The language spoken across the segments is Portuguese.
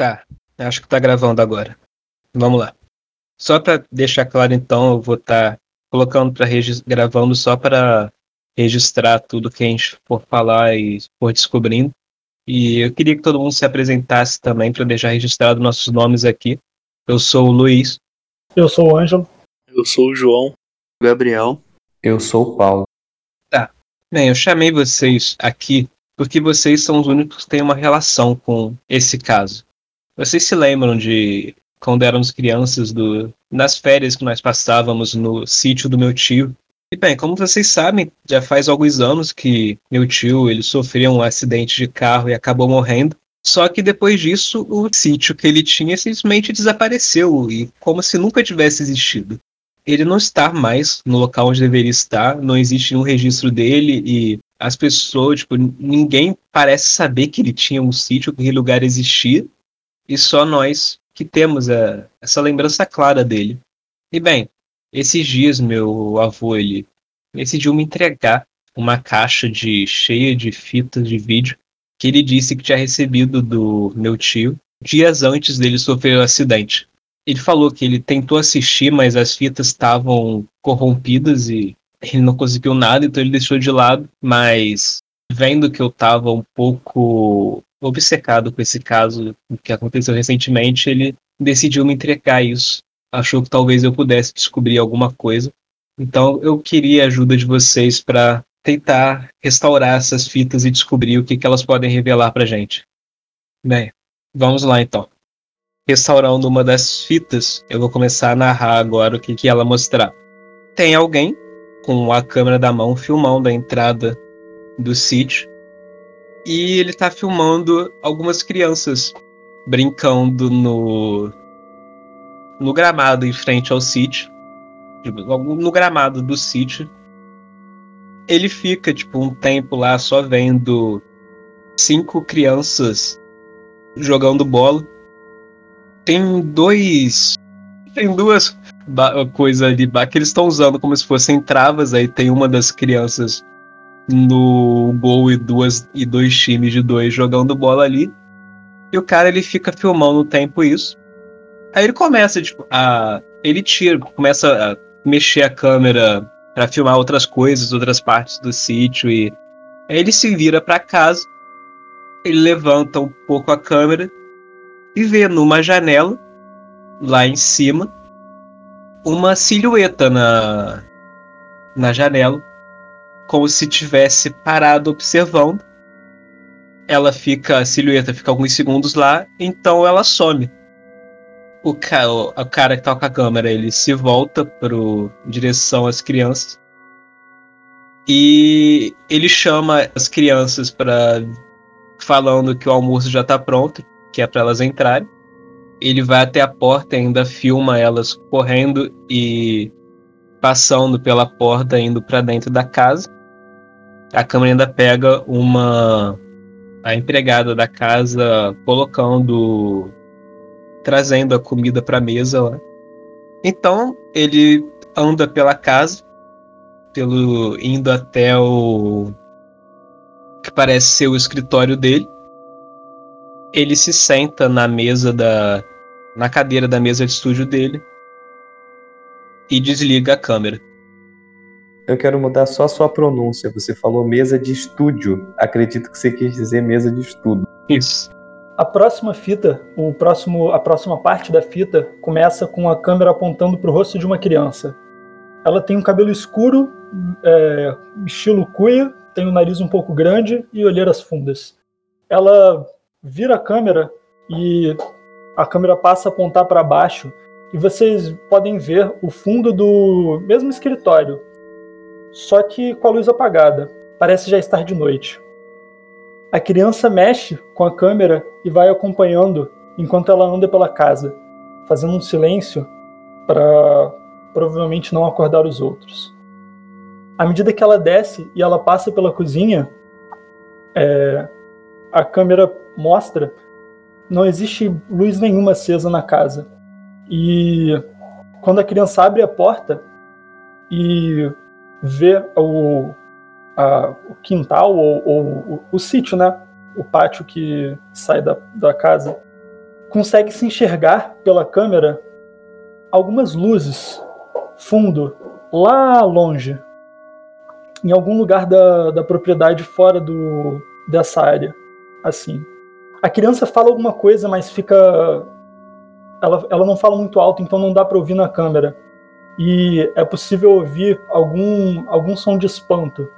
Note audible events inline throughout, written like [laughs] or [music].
Tá, acho que tá gravando agora. Vamos lá. Só para deixar claro, então, eu vou estar tá colocando para gravando só para registrar tudo que a gente for falar e for descobrindo. E eu queria que todo mundo se apresentasse também para deixar registrado nossos nomes aqui. Eu sou o Luiz. Eu sou o Ângelo. Eu sou o João. Gabriel. Eu sou o Paulo. Tá. Bem, eu chamei vocês aqui porque vocês são os únicos que têm uma relação com esse caso. Vocês se lembram de quando éramos crianças, do, nas férias que nós passávamos no sítio do meu tio? E bem, como vocês sabem, já faz alguns anos que meu tio ele sofreu um acidente de carro e acabou morrendo. Só que depois disso, o sítio que ele tinha simplesmente desapareceu e como se nunca tivesse existido. Ele não está mais no local onde deveria estar, não existe nenhum registro dele e as pessoas, tipo, ninguém parece saber que ele tinha um sítio, que aquele lugar existia e só nós que temos a, essa lembrança clara dele. E bem, esses dias meu avô ele decidiu me entregar uma caixa de cheia de fitas de vídeo que ele disse que tinha recebido do meu tio dias antes dele sofrer o um acidente. Ele falou que ele tentou assistir, mas as fitas estavam corrompidas e ele não conseguiu nada, então ele deixou de lado. Mas vendo que eu estava um pouco obcecado com esse caso que aconteceu recentemente, ele decidiu me entregar isso. Achou que talvez eu pudesse descobrir alguma coisa. Então eu queria a ajuda de vocês para tentar restaurar essas fitas e descobrir o que, que elas podem revelar para gente. Bem, vamos lá então. Restaurando uma das fitas, eu vou começar a narrar agora o que, que ela mostrar. Tem alguém com a câmera da mão filmando a entrada do sítio e ele tá filmando algumas crianças brincando no no gramado em frente ao sítio, tipo, no gramado do sítio. Ele fica tipo um tempo lá só vendo cinco crianças jogando bola. Tem dois tem duas coisas ali que eles estão usando como se fossem travas. Aí tem uma das crianças no gol e, duas, e dois times de dois jogando bola ali. E o cara ele fica filmando o tempo isso. Aí ele começa, tipo, a. Ele tira, começa a mexer a câmera para filmar outras coisas, outras partes do sítio. E aí ele se vira para casa. Ele levanta um pouco a câmera e vê numa janela, lá em cima, uma silhueta na, na janela como se tivesse parado observando. Ela fica, a silhueta fica alguns segundos lá, então ela some. O cara, o cara que tá com a câmera, ele se volta pro direção às crianças. E ele chama as crianças para falando que o almoço já tá pronto, que é para elas entrarem. Ele vai até a porta, ainda filma elas correndo e passando pela porta indo para dentro da casa a câmera ainda pega uma a empregada da casa colocando trazendo a comida para mesa lá. Então ele anda pela casa, pelo indo até o que parece ser o escritório dele. Ele se senta na mesa da na cadeira da mesa de estúdio dele e desliga a câmera. Eu quero mudar só a sua pronúncia. Você falou mesa de estúdio. Acredito que você quis dizer mesa de estudo. Isso. A próxima fita, o próximo, a próxima parte da fita começa com a câmera apontando para o rosto de uma criança. Ela tem um cabelo escuro, é, estilo cuia, tem o um nariz um pouco grande e olheiras fundas. Ela vira a câmera e a câmera passa a apontar para baixo e vocês podem ver o fundo do mesmo escritório, só que com a luz apagada. Parece já estar de noite. A criança mexe com a câmera e vai acompanhando enquanto ela anda pela casa, fazendo um silêncio para provavelmente não acordar os outros. À medida que ela desce e ela passa pela cozinha, é, a câmera mostra não existe luz nenhuma acesa na casa. E quando a criança abre a porta e ver o, a, o quintal ou, ou o, o, sítio, né? O pátio que sai da, da casa. consegue se enxergar pela câmera algumas luzes, fundo, lá longe, em algum lugar da, da propriedade fora do, dessa área. Assim. A criança fala alguma coisa, mas fica. Ela, ela não fala muito alto, então não dá para ouvir na câmera. E é possível ouvir algum, algum som de espanto.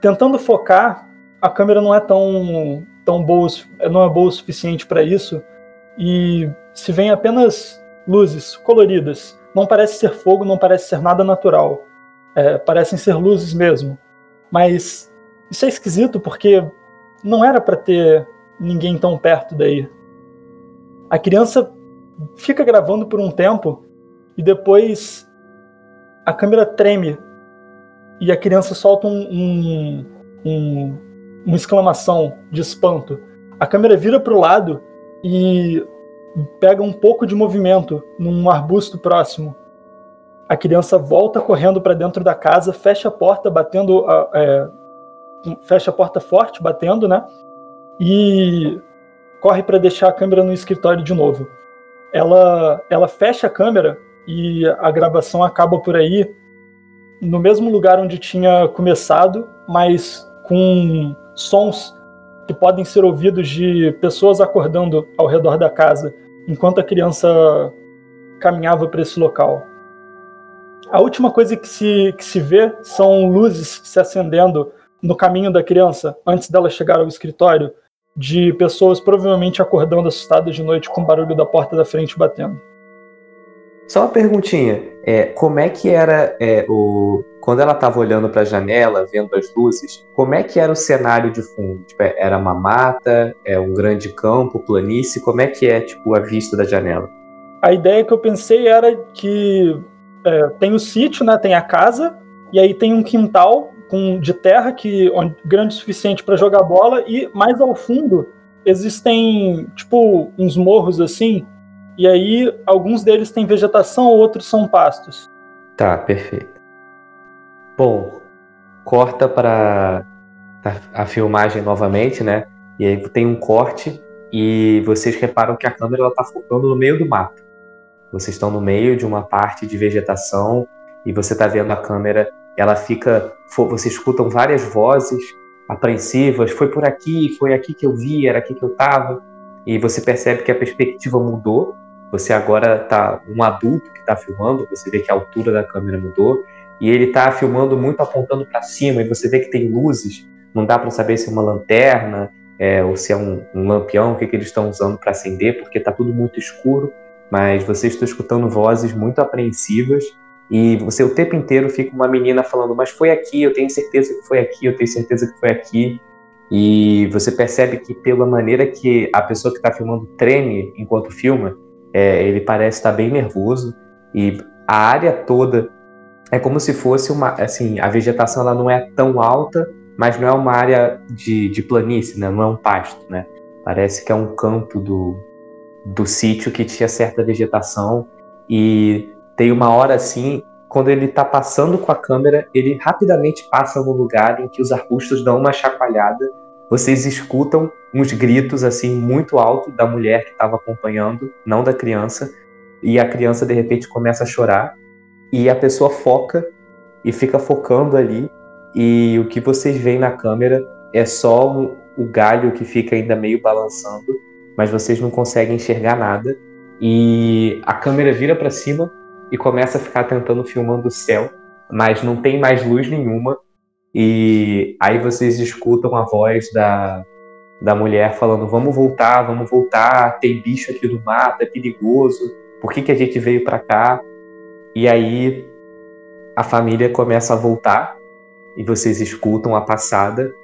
Tentando focar, a câmera não é tão, tão boa, não é boa o suficiente para isso. E se vem apenas luzes coloridas. Não parece ser fogo, não parece ser nada natural. É, parecem ser luzes mesmo. Mas isso é esquisito porque não era para ter ninguém tão perto daí. A criança fica gravando por um tempo e depois a câmera treme e a criança solta um, um, um, uma exclamação de espanto. A câmera vira para o lado e pega um pouco de movimento num arbusto próximo. A criança volta correndo para dentro da casa, fecha a porta, batendo. É, fecha a porta forte, batendo, né? E corre para deixar a câmera no escritório de novo. Ela, ela fecha a câmera e a gravação acaba por aí, no mesmo lugar onde tinha começado, mas com sons que podem ser ouvidos de pessoas acordando ao redor da casa enquanto a criança caminhava para esse local. A última coisa que se, que se vê são luzes se acendendo no caminho da criança antes dela chegar ao escritório, de pessoas provavelmente acordando assustadas de noite com o barulho da porta da frente batendo. Só uma perguntinha, é, como é que era é, o quando ela estava olhando para a janela, vendo as luzes, como é que era o cenário de fundo? Tipo, é, era uma mata, é um grande campo, planície, como é que é tipo a vista da janela? A ideia que eu pensei era que é, tem o sítio, né, tem a casa e aí tem um quintal com, de terra que onde, grande o suficiente para jogar bola e mais ao fundo existem tipo uns morros assim e aí, alguns deles têm vegetação, outros são pastos. Tá, perfeito. Bom, corta para a filmagem novamente, né? E aí tem um corte e vocês reparam que a câmera está focando no meio do mato. Vocês estão no meio de uma parte de vegetação e você está vendo a câmera, ela fica, vocês escutam várias vozes apreensivas, foi por aqui, foi aqui que eu vi, era aqui que eu estava, e você percebe que a perspectiva mudou você agora tá um adulto que está filmando, você vê que a altura da câmera mudou e ele está filmando muito apontando para cima e você vê que tem luzes. Não dá para saber se é uma lanterna é, ou se é um, um lampião, o que, que eles estão usando para acender, porque está tudo muito escuro. Mas você está escutando vozes muito apreensivas e você o tempo inteiro fica uma menina falando: Mas foi aqui, eu tenho certeza que foi aqui, eu tenho certeza que foi aqui. E você percebe que, pela maneira que a pessoa que está filmando treme enquanto filma, é, ele parece estar bem nervoso e a área toda é como se fosse uma, assim, a vegetação ela não é tão alta, mas não é uma área de, de planície, né? não é um pasto, né? Parece que é um campo do, do sítio que tinha certa vegetação e tem uma hora assim, quando ele está passando com a câmera, ele rapidamente passa no lugar em que os arbustos dão uma chacoalhada vocês escutam uns gritos assim muito alto da mulher que estava acompanhando, não da criança, e a criança de repente começa a chorar e a pessoa foca e fica focando ali e o que vocês veem na câmera é só o galho que fica ainda meio balançando, mas vocês não conseguem enxergar nada e a câmera vira para cima e começa a ficar tentando filmando o céu, mas não tem mais luz nenhuma e aí vocês escutam a voz da, da mulher falando: vamos voltar, vamos voltar, tem bicho aqui no mato, é perigoso, por que, que a gente veio para cá? E aí a família começa a voltar e vocês escutam a passada,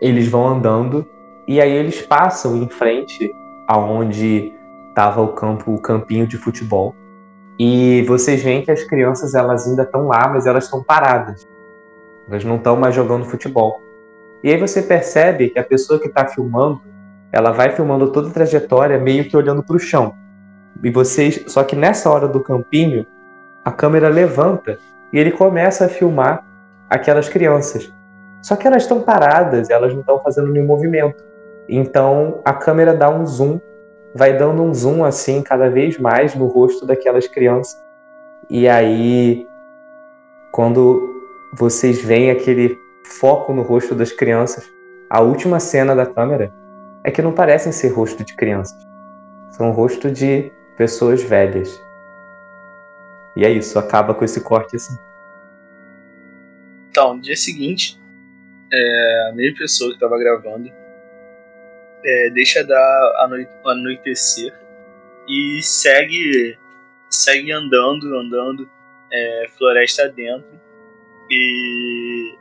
eles vão andando e aí eles passam em frente aonde estava o campo, o campinho de futebol. E vocês veem que as crianças elas ainda estão lá, mas elas estão paradas. Elas não estão mais jogando futebol. E aí você percebe que a pessoa que está filmando, ela vai filmando toda a trajetória meio que olhando para o chão. E vocês, só que nessa hora do campinho, a câmera levanta e ele começa a filmar aquelas crianças. Só que elas estão paradas, elas não estão fazendo nenhum movimento. Então a câmera dá um zoom vai dando um zoom assim cada vez mais no rosto daquelas crianças. E aí, quando vocês veem aquele foco no rosto das crianças, a última cena da câmera é que não parecem ser rosto de crianças. São rosto de pessoas velhas. E é isso, acaba com esse corte assim. Então, no dia seguinte, é, a mesma pessoa que estava gravando é, deixa dar anoitecer e segue segue andando, andando, é, floresta dentro e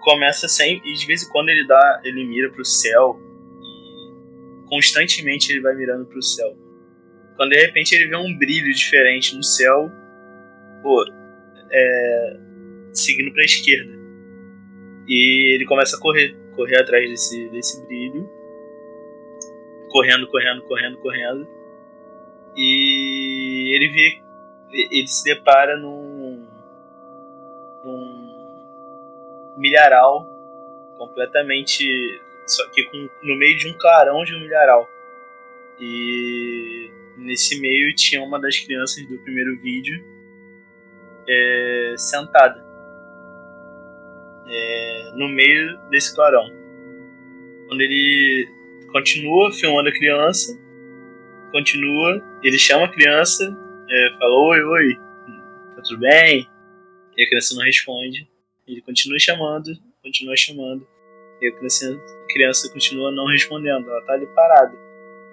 começa sem e de vez em quando ele dá, ele mira para o céu e constantemente ele vai mirando para o céu. Quando de repente ele vê um brilho diferente no céu, pô, é, seguindo para a esquerda e ele começa a correr, correr atrás desse desse brilho, correndo, correndo, correndo, correndo e ele vê ele se depara num, milharal completamente só que com, no meio de um clarão de um milharal e nesse meio tinha uma das crianças do primeiro vídeo é, sentada é, no meio desse clarão quando ele continua filmando a criança continua ele chama a criança é, fala: Oi, oi, tá tudo bem? E a criança não responde. Ele continua chamando, continua chamando. E a criança, a criança continua não respondendo. Ela tá ali parada,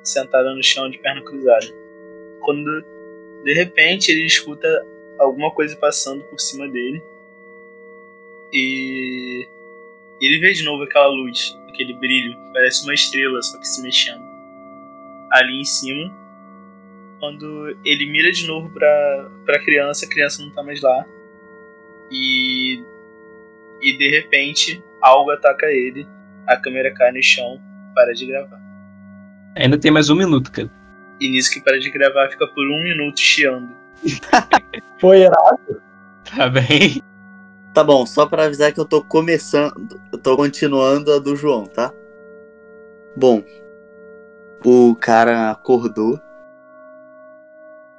sentada no chão de perna cruzada. Quando de repente ele escuta alguma coisa passando por cima dele. E ele vê de novo aquela luz, aquele brilho, parece uma estrela, só que se mexendo. Ali em cima quando ele mira de novo pra, pra criança, a criança não tá mais lá. E. E de repente, algo ataca ele, a câmera cai no chão, para de gravar. Ainda tem mais um minuto, cara. E nisso que para de gravar fica por um minuto chiando. [laughs] Foi errado? Tá bem. Tá bom, só para avisar que eu tô começando, eu tô continuando a do João, tá? Bom, o cara acordou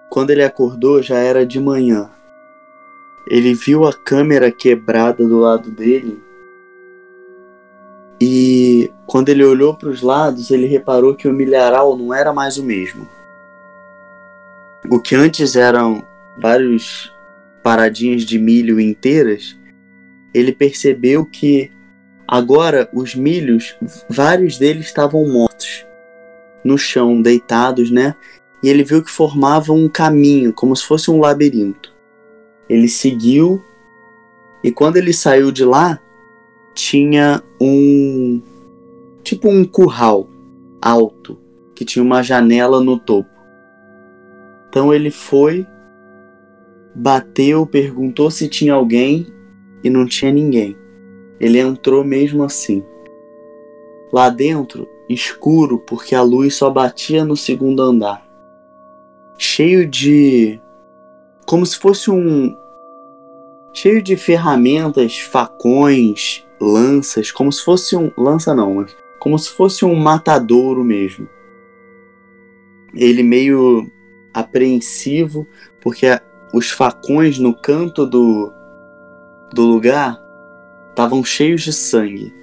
quando ele acordou, já era de manhã. Ele viu a câmera quebrada do lado dele. E quando ele olhou para os lados, ele reparou que o milharal não era mais o mesmo. O que antes eram vários paradinhas de milho inteiras, ele percebeu que agora os milhos, vários deles estavam mortos no chão, deitados, né? e ele viu que formava um caminho, como se fosse um labirinto. Ele seguiu e quando ele saiu de lá, tinha um tipo um curral alto que tinha uma janela no topo. Então ele foi, bateu, perguntou se tinha alguém e não tinha ninguém. Ele entrou mesmo assim. Lá dentro, escuro porque a luz só batia no segundo andar cheio de. Como se fosse um. cheio de ferramentas, facões, lanças, como se fosse um. lança não, mas. como se fosse um matadouro mesmo. Ele meio apreensivo, porque os facões no canto do, do lugar estavam cheios de sangue.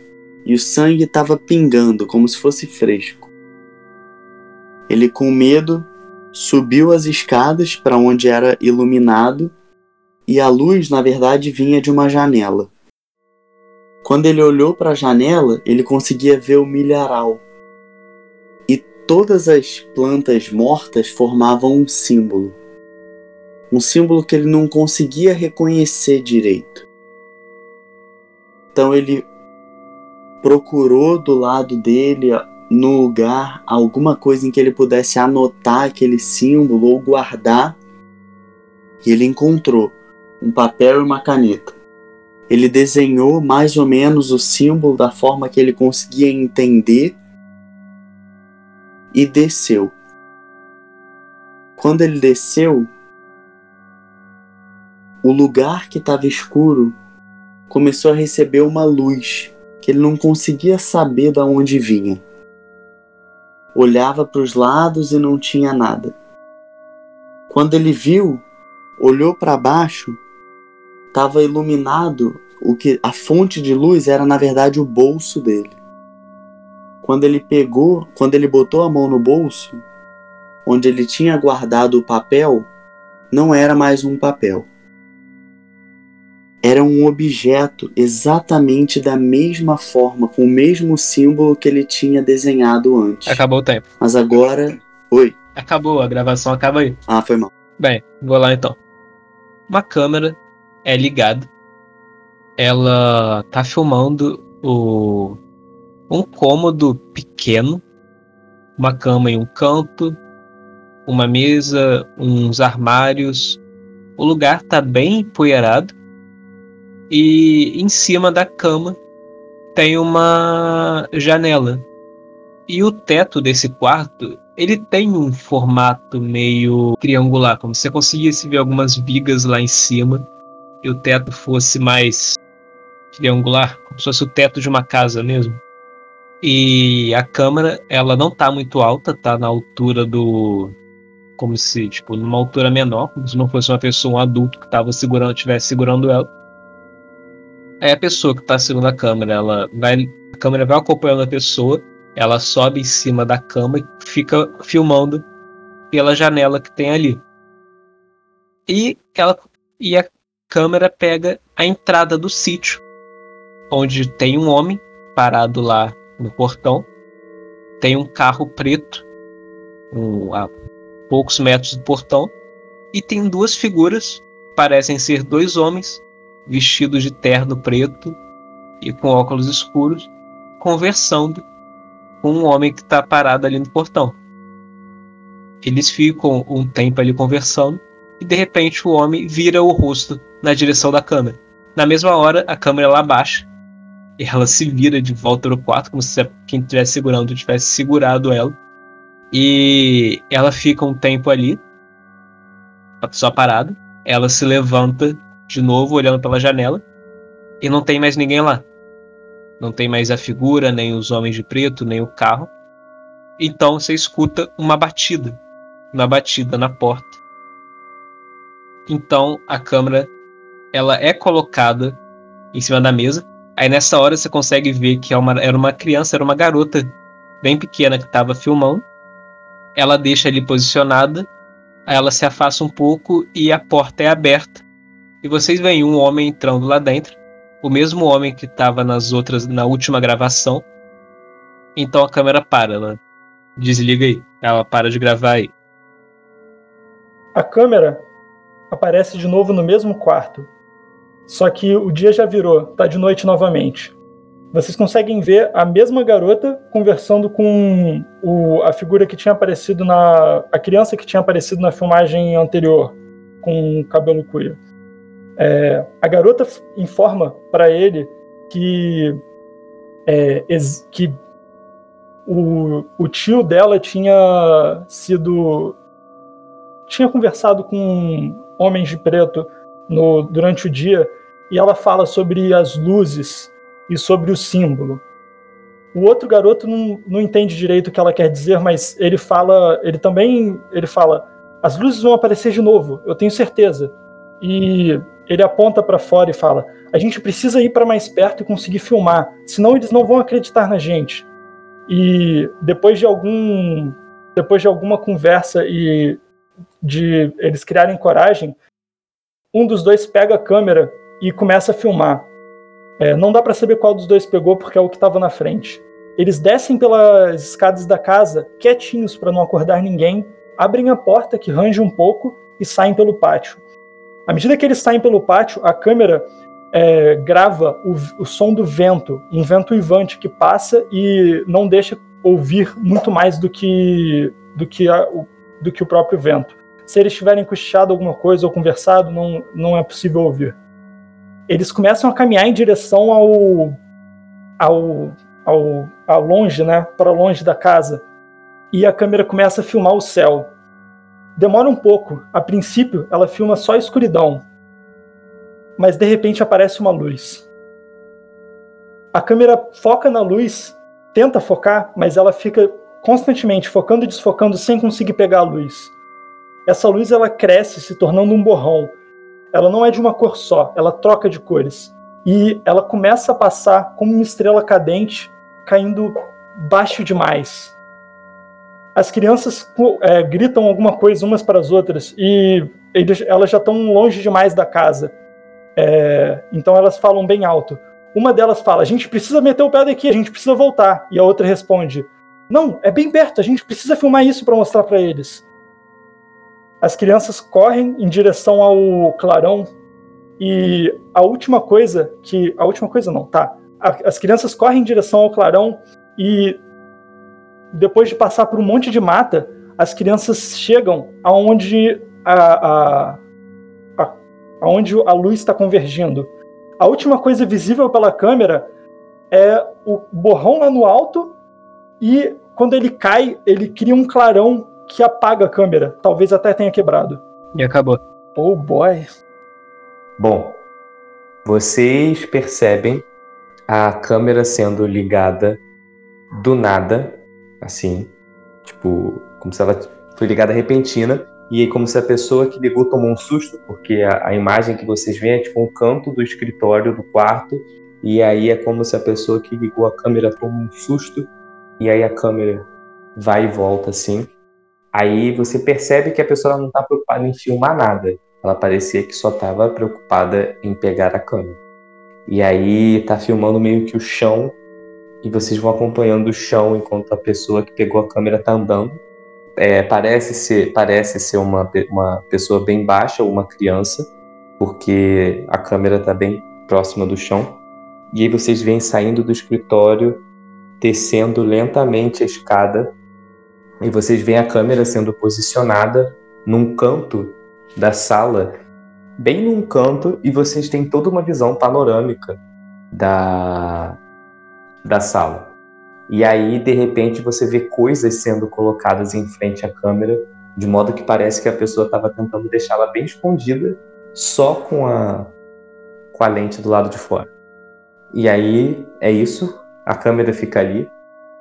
E o sangue estava pingando, como se fosse fresco. Ele, com medo, subiu as escadas para onde era iluminado e a luz, na verdade, vinha de uma janela. Quando ele olhou para a janela, ele conseguia ver o milharal. E todas as plantas mortas formavam um símbolo. Um símbolo que ele não conseguia reconhecer direito. Então ele procurou do lado dele no lugar alguma coisa em que ele pudesse anotar aquele símbolo ou guardar. E ele encontrou um papel e uma caneta. Ele desenhou mais ou menos o símbolo da forma que ele conseguia entender e desceu. Quando ele desceu, o lugar que estava escuro começou a receber uma luz que ele não conseguia saber de onde vinha olhava para os lados e não tinha nada. Quando ele viu, olhou para baixo, estava iluminado, o que a fonte de luz era na verdade o bolso dele. Quando ele pegou, quando ele botou a mão no bolso, onde ele tinha guardado o papel, não era mais um papel. Era um objeto exatamente da mesma forma, com o mesmo símbolo que ele tinha desenhado antes. Acabou o tempo. Mas agora. Oi. Acabou, a gravação acaba aí. Ah, foi mal. Bem, vou lá então. Uma câmera é ligada. Ela tá filmando o um cômodo pequeno, uma cama em um canto, uma mesa, uns armários. O lugar tá bem empoeirado e em cima da cama tem uma janela. E o teto desse quarto, ele tem um formato meio triangular, como se você conseguisse ver algumas vigas lá em cima e o teto fosse mais triangular, como se fosse o teto de uma casa mesmo. E a câmera, ela não tá muito alta, tá na altura do como se, tipo, numa altura menor, como se não fosse uma pessoa, um adulto que tava segurando, estivesse segurando ela. Aí a pessoa que tá segurando a câmera, ela vai, a câmera vai acompanhando a pessoa, ela sobe em cima da cama e fica filmando pela janela que tem ali. E ela e a câmera pega a entrada do sítio, onde tem um homem parado lá no portão. Tem um carro preto um, a poucos metros do portão e tem duas figuras, parecem ser dois homens vestidos de terno preto e com óculos escuros, conversando com um homem que está parado ali no portão. Eles ficam um tempo ali conversando e de repente o homem vira o rosto na direção da câmera. Na mesma hora, a câmera lá baixa e ela se vira de volta no quarto, como se quem estivesse segurando tivesse segurado ela. E ela fica um tempo ali, só parada. Ela se levanta de novo, olhando pela janela, e não tem mais ninguém lá. Não tem mais a figura, nem os homens de preto, nem o carro. Então você escuta uma batida, uma batida na porta. Então a câmera ela é colocada em cima da mesa Aí nessa hora você consegue ver que é uma, era uma criança, era uma garota bem pequena que estava filmando. Ela deixa ali posicionada, aí ela se afasta um pouco e a porta é aberta. E vocês veem um homem entrando lá dentro, o mesmo homem que estava nas outras, na última gravação. Então a câmera para, ela desliga aí, ela para de gravar aí. A câmera aparece de novo no mesmo quarto, só que o dia já virou, tá de noite novamente. Vocês conseguem ver a mesma garota conversando com o, a figura que tinha aparecido na. a criança que tinha aparecido na filmagem anterior, com o cabelo cuia. É, a garota informa para ele que, é, que o, o tio dela tinha sido. tinha conversado com homens de preto no, durante o dia e ela fala sobre as luzes e sobre o símbolo. O outro garoto não, não entende direito o que ela quer dizer, mas ele fala, ele também, ele fala, as luzes vão aparecer de novo, eu tenho certeza. E ele aponta para fora e fala: a gente precisa ir para mais perto e conseguir filmar, senão eles não vão acreditar na gente. E depois de algum, depois de alguma conversa e de eles criarem coragem, um dos dois pega a câmera e começa a filmar. É, não dá para saber qual dos dois pegou porque é o que estava na frente. Eles descem pelas escadas da casa, quietinhos para não acordar ninguém, abrem a porta que range um pouco e saem pelo pátio. À medida que eles saem pelo pátio, a câmera é, grava o, o, som do vento, um vento uivante que passa e não deixa ouvir muito mais do que do que, a, o, do que o próprio vento se eles tiverem cochichado alguma coisa ou conversado, não, não é possível ouvir. Eles começam a caminhar em direção ao, ao, ao, ao longe, né, para longe da casa, e a câmera começa a filmar o céu. Demora um pouco. A princípio, ela filma só escuridão, mas de repente aparece uma luz. A câmera foca na luz, tenta focar, mas ela fica constantemente focando e desfocando sem conseguir pegar a luz. Essa luz ela cresce, se tornando um borrão. Ela não é de uma cor só, ela troca de cores. E ela começa a passar como uma estrela cadente, caindo baixo demais. As crianças é, gritam alguma coisa umas para as outras e eles, elas já estão longe demais da casa. É, então elas falam bem alto. Uma delas fala: A gente precisa meter o pé daqui, a gente precisa voltar. E a outra responde: Não, é bem perto, a gente precisa filmar isso para mostrar para eles. As crianças correm em direção ao clarão e a última coisa que. A última coisa não, tá. As crianças correm em direção ao clarão e depois de passar por um monte de mata, as crianças chegam aonde a, a, a aonde a luz está convergindo. A última coisa visível pela câmera é o borrão lá no alto e quando ele cai, ele cria um clarão que apaga a câmera. Talvez até tenha quebrado. E acabou. Oh boy. Bom, vocês percebem a câmera sendo ligada do nada, assim, tipo, como se ela foi ligada repentina, e aí como se a pessoa que ligou tomou um susto, porque a, a imagem que vocês veem é tipo um canto do escritório do quarto, e aí é como se a pessoa que ligou a câmera tomou um susto, e aí a câmera vai e volta assim. Aí você percebe que a pessoa não está preocupada em filmar nada. Ela parecia que só estava preocupada em pegar a câmera. E aí tá filmando meio que o chão e vocês vão acompanhando o chão enquanto a pessoa que pegou a câmera tá andando. É, parece ser, parece ser uma, uma pessoa bem baixa uma criança, porque a câmera tá bem próxima do chão. E aí vocês vêm saindo do escritório, descendo lentamente a escada, e vocês veem a câmera sendo posicionada num canto da sala, bem num canto, e vocês têm toda uma visão panorâmica da, da sala. E aí, de repente, você vê coisas sendo colocadas em frente à câmera, de modo que parece que a pessoa estava tentando deixá-la bem escondida, só com a, com a lente do lado de fora. E aí é isso, a câmera fica ali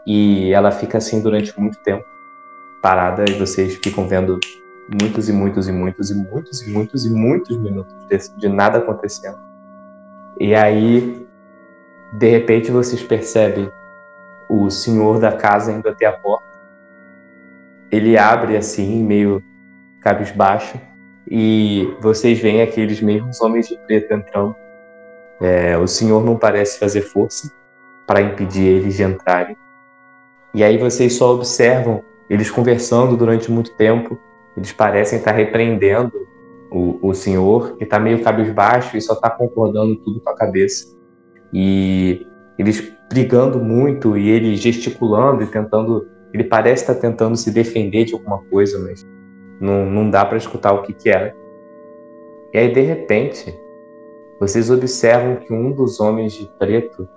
e ela fica assim durante muito tempo, parada, e vocês ficam vendo muitos e muitos e muitos e muitos e muitos e muitos minutos de, de nada acontecendo. E aí de repente vocês percebem o senhor da casa indo até a porta. Ele abre assim, meio cabisbaixo, e vocês veem aqueles mesmos homens de preto entrando. É, o senhor não parece fazer força para impedir eles de entrarem. E aí vocês só observam eles conversando durante muito tempo. Eles parecem estar repreendendo o, o senhor, que está meio cabisbaixo e só está concordando tudo com a cabeça e eles brigando muito e ele gesticulando e tentando. Ele parece estar tentando se defender de alguma coisa, mas não, não dá para escutar o que, que é. E aí, de repente, vocês observam que um dos homens de preto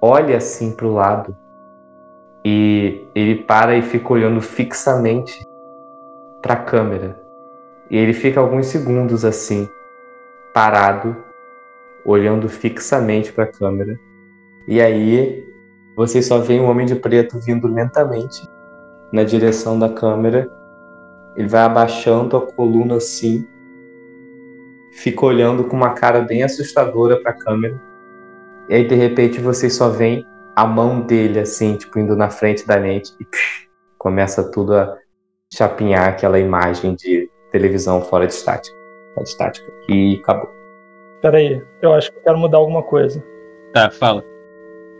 olha assim para o lado e ele para e fica olhando fixamente para a câmera. E ele fica alguns segundos assim, parado, olhando fixamente para a câmera. E aí vocês só veem um homem de preto vindo lentamente na direção da câmera. Ele vai abaixando a coluna assim, fica olhando com uma cara bem assustadora para a câmera. E aí de repente vocês só veem a mão dele assim, tipo indo na frente da lente e psh, começa tudo a chapinhar aquela imagem de televisão fora de estática, fora de estática e acabou. Peraí, eu acho que eu quero mudar alguma coisa. Tá, fala.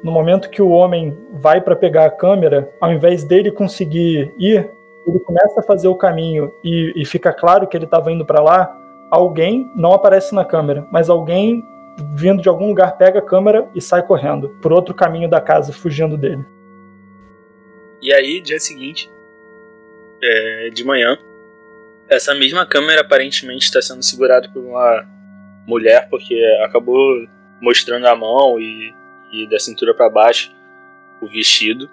No momento que o homem vai para pegar a câmera, ao invés dele conseguir ir, ele começa a fazer o caminho e, e fica claro que ele estava indo para lá. Alguém não aparece na câmera, mas alguém vindo de algum lugar pega a câmera e sai correndo por outro caminho da casa, fugindo dele. E aí, dia seguinte, é, de manhã, essa mesma câmera aparentemente está sendo segurada por uma mulher, porque acabou mostrando a mão e, e da cintura para baixo o vestido.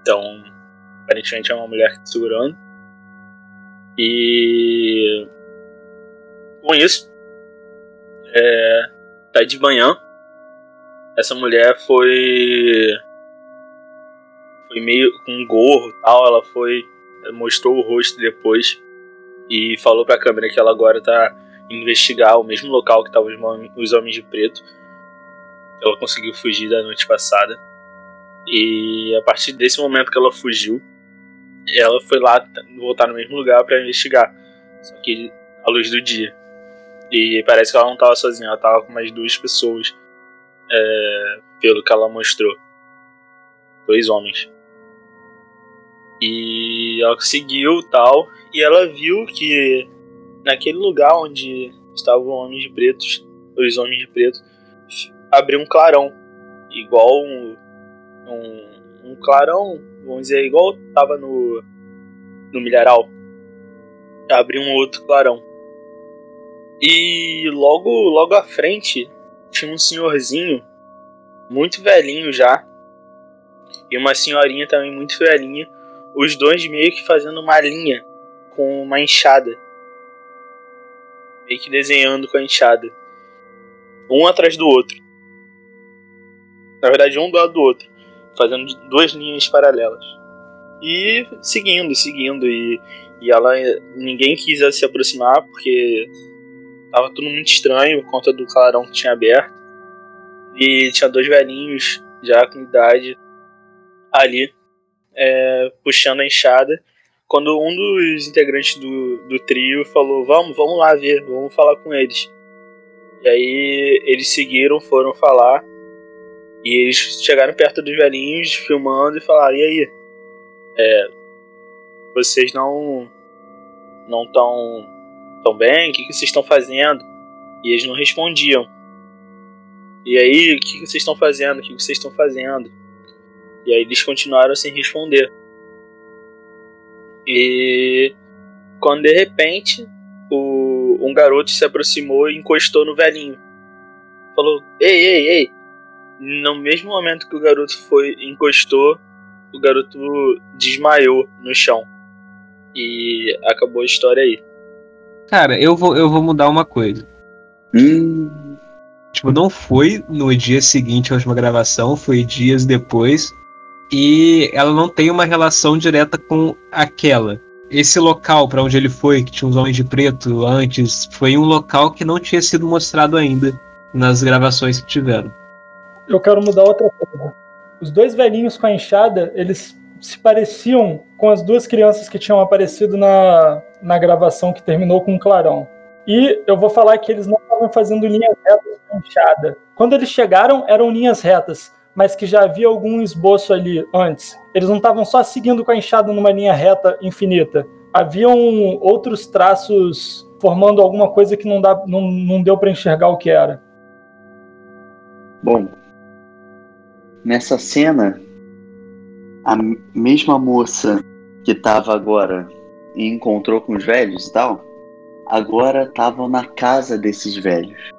Então, aparentemente é uma mulher segurando. E com isso, é, tá de manhã. Essa mulher foi foi meio com um gorro tal. Ela foi, mostrou o rosto depois e falou pra câmera que ela agora tá investigar o mesmo local que estavam os, homens de preto. Ela conseguiu fugir da noite passada. E a partir desse momento que ela fugiu, ela foi lá voltar no mesmo lugar para investigar. Só que à luz do dia. E parece que ela não estava sozinha, ela estava com mais duas pessoas. É, pelo que ela mostrou. Dois homens. E ela seguiu tal. E ela viu que naquele lugar onde estavam homens pretos, os homens de abriu um clarão. Igual um, um, um clarão, vamos dizer, igual tava no, no milharal. Abriu um outro clarão. E logo, logo à frente tinha um senhorzinho, muito velhinho já, e uma senhorinha também muito velhinha, os dois meio que fazendo uma linha com uma enxada. Meio que desenhando com a enxada. Um atrás do outro. Na verdade, um do lado do outro. Fazendo duas linhas paralelas. E seguindo, seguindo. E, e ela. Ninguém quis se aproximar porque tava tudo muito estranho por conta do clarão que tinha aberto. E tinha dois velhinhos já com idade ali é, puxando a enxada. Quando um dos integrantes do, do trio falou: Vamos, vamos lá ver, vamos falar com eles. E aí eles seguiram, foram falar. E eles chegaram perto dos velhinhos, filmando e falaram: E aí? É, vocês não não estão tão bem? O que, que vocês estão fazendo? E eles não respondiam. E aí, o que, que vocês estão fazendo? O que, que vocês estão fazendo? E aí eles continuaram sem responder. E quando de repente o, um garoto se aproximou e encostou no velhinho. Falou: Ei, ei, ei! No mesmo momento que o garoto foi encostou, o garoto desmaiou no chão. E acabou a história aí. Cara, eu vou, eu vou mudar uma coisa. Hum. Tipo, não foi no dia seguinte à última gravação, foi dias depois e ela não tem uma relação direta com aquela. Esse local para onde ele foi, que tinha uns homens de preto antes, foi um local que não tinha sido mostrado ainda nas gravações que tiveram. Eu quero mudar outra coisa. Os dois velhinhos com a enxada, eles se pareciam com as duas crianças que tinham aparecido na, na gravação que terminou com o clarão. E eu vou falar que eles não estavam fazendo linhas retas com enxada. Quando eles chegaram, eram linhas retas mas que já havia algum esboço ali antes. Eles não estavam só seguindo com a enxada numa linha reta infinita. Haviam outros traços formando alguma coisa que não, dá, não, não deu para enxergar o que era. Bom, nessa cena, a mesma moça que estava agora e encontrou com os velhos e tal, agora estavam na casa desses velhos.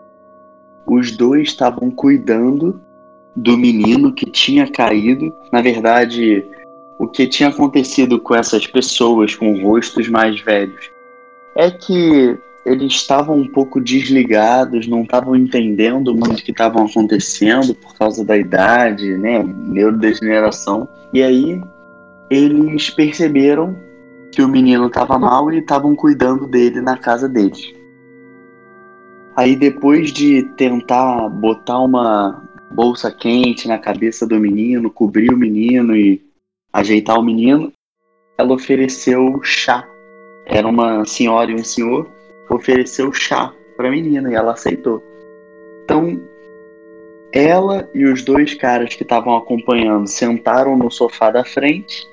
Os dois estavam cuidando do menino que tinha caído. Na verdade, o que tinha acontecido com essas pessoas com rostos mais velhos é que eles estavam um pouco desligados, não estavam entendendo muito o que estavam acontecendo por causa da idade, né, neurodegeneração. E aí eles perceberam que o menino estava mal e estavam cuidando dele na casa deles. Aí depois de tentar botar uma bolsa quente na cabeça do menino, cobrir o menino e ajeitar o menino, ela ofereceu chá. Era uma senhora e um senhor ofereceu chá para a menina e ela aceitou. Então, ela e os dois caras que estavam acompanhando sentaram no sofá da frente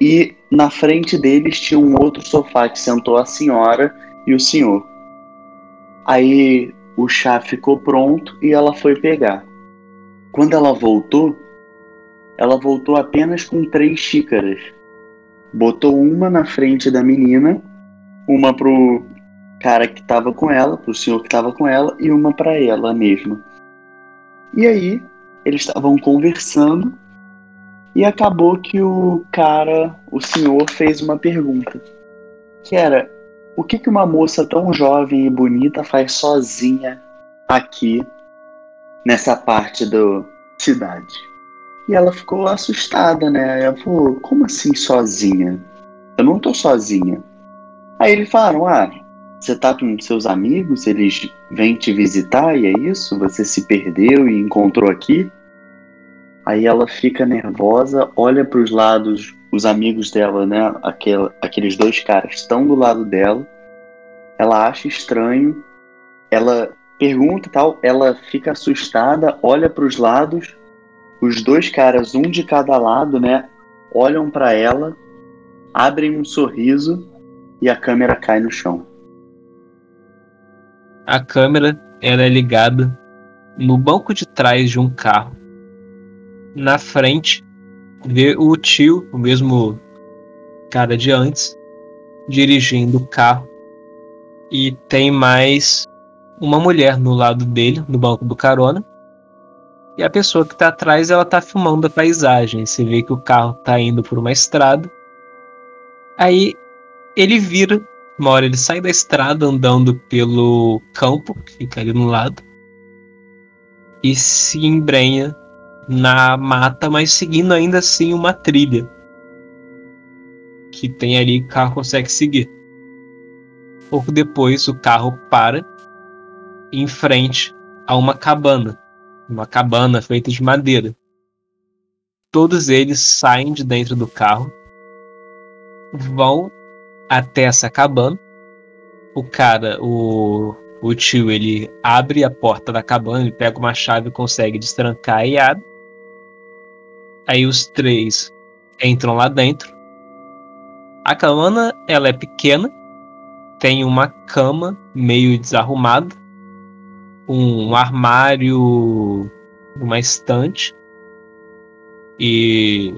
e na frente deles tinha um outro sofá que sentou a senhora e o senhor. Aí o chá ficou pronto e ela foi pegar. Quando ela voltou, ela voltou apenas com três xícaras. Botou uma na frente da menina, uma pro cara que estava com ela, pro senhor que estava com ela, e uma para ela mesma. E aí, eles estavam conversando e acabou que o cara, o senhor, fez uma pergunta. Que era: o que, que uma moça tão jovem e bonita faz sozinha aqui nessa parte da cidade. E ela ficou assustada, né? Ela falou: Como assim sozinha? Eu não tô sozinha. Aí eles falaram: Ah, você tá com seus amigos, eles vêm te visitar e é isso? Você se perdeu e encontrou aqui? Aí ela fica nervosa, olha para os lados, os amigos dela, né? Aquel, aqueles dois caras estão do lado dela. Ela acha estranho, ela pergunta tal, ela fica assustada, olha para os lados, os dois caras, um de cada lado, né? Olham para ela, abrem um sorriso e a câmera cai no chão. A câmera ela é ligada no banco de trás de um carro. Na frente, vê o tio, o mesmo cara de antes, dirigindo o carro. E tem mais uma mulher no lado dele, no banco do carona. E a pessoa que está atrás, ela tá filmando a paisagem. Você vê que o carro tá indo por uma estrada. Aí ele vira, uma hora ele sai da estrada andando pelo campo, que fica ali no lado. E se embrenha na mata, mas seguindo ainda assim uma trilha. Que tem ali, o carro consegue seguir. Pouco depois, o carro para em frente a uma cabana uma cabana feita de madeira. Todos eles saem de dentro do carro, vão até essa cabana. O cara, o, o tio, ele abre a porta da cabana, ele pega uma chave e consegue destrancar e abre. Aí os três entram lá dentro. A cabana, ela é pequena, tem uma cama meio desarrumada um armário, uma estante e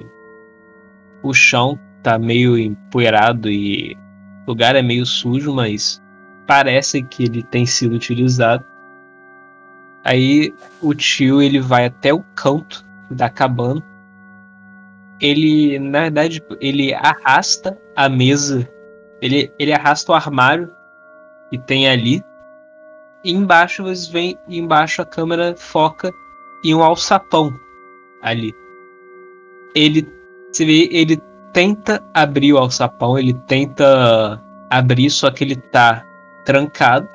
o chão tá meio empoeirado e o lugar é meio sujo, mas parece que ele tem sido utilizado. Aí o tio ele vai até o canto da cabana. Ele, na verdade, ele arrasta a mesa, ele, ele arrasta o armário que tem ali embaixo vocês veem, embaixo a câmera foca em um alçapão ali. Ele, você vê, ele tenta abrir o alçapão, ele tenta abrir, só que ele tá trancado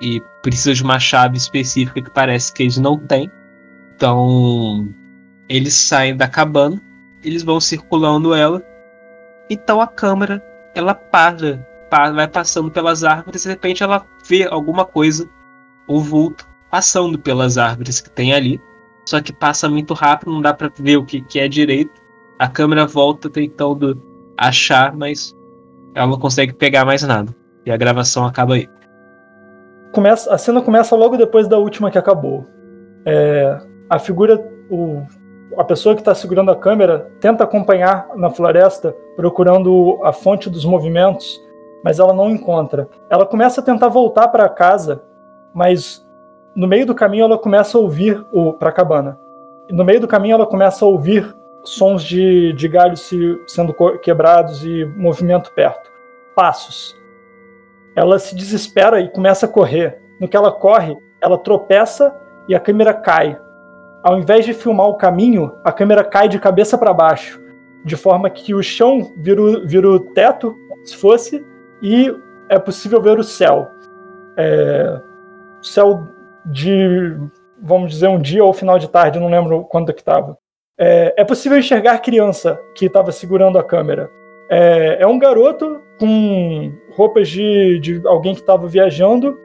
e precisa de uma chave específica que parece que eles não têm. Então, eles saem da cabana, eles vão circulando ela. Então a câmera, ela para, para vai passando pelas árvores, de repente ela vê alguma coisa o vulto passando pelas árvores que tem ali. Só que passa muito rápido, não dá para ver o que, que é direito. A câmera volta tentando achar, mas ela não consegue pegar mais nada. E a gravação acaba aí. Começa, a cena começa logo depois da última que acabou. É, a figura, o, a pessoa que está segurando a câmera tenta acompanhar na floresta, procurando a fonte dos movimentos, mas ela não encontra. Ela começa a tentar voltar para casa mas no meio do caminho ela começa a ouvir o a cabana. No meio do caminho ela começa a ouvir sons de, de galhos se, sendo quebrados e movimento perto. Passos. Ela se desespera e começa a correr. No que ela corre, ela tropeça e a câmera cai. Ao invés de filmar o caminho, a câmera cai de cabeça para baixo, de forma que o chão vira o, vira o teto, se fosse, e é possível ver o céu. É, céu de, vamos dizer, um dia ou final de tarde, não lembro quando que estava. É, é, possível enxergar criança que estava segurando a câmera. É, é, um garoto com roupas de, de alguém que estava viajando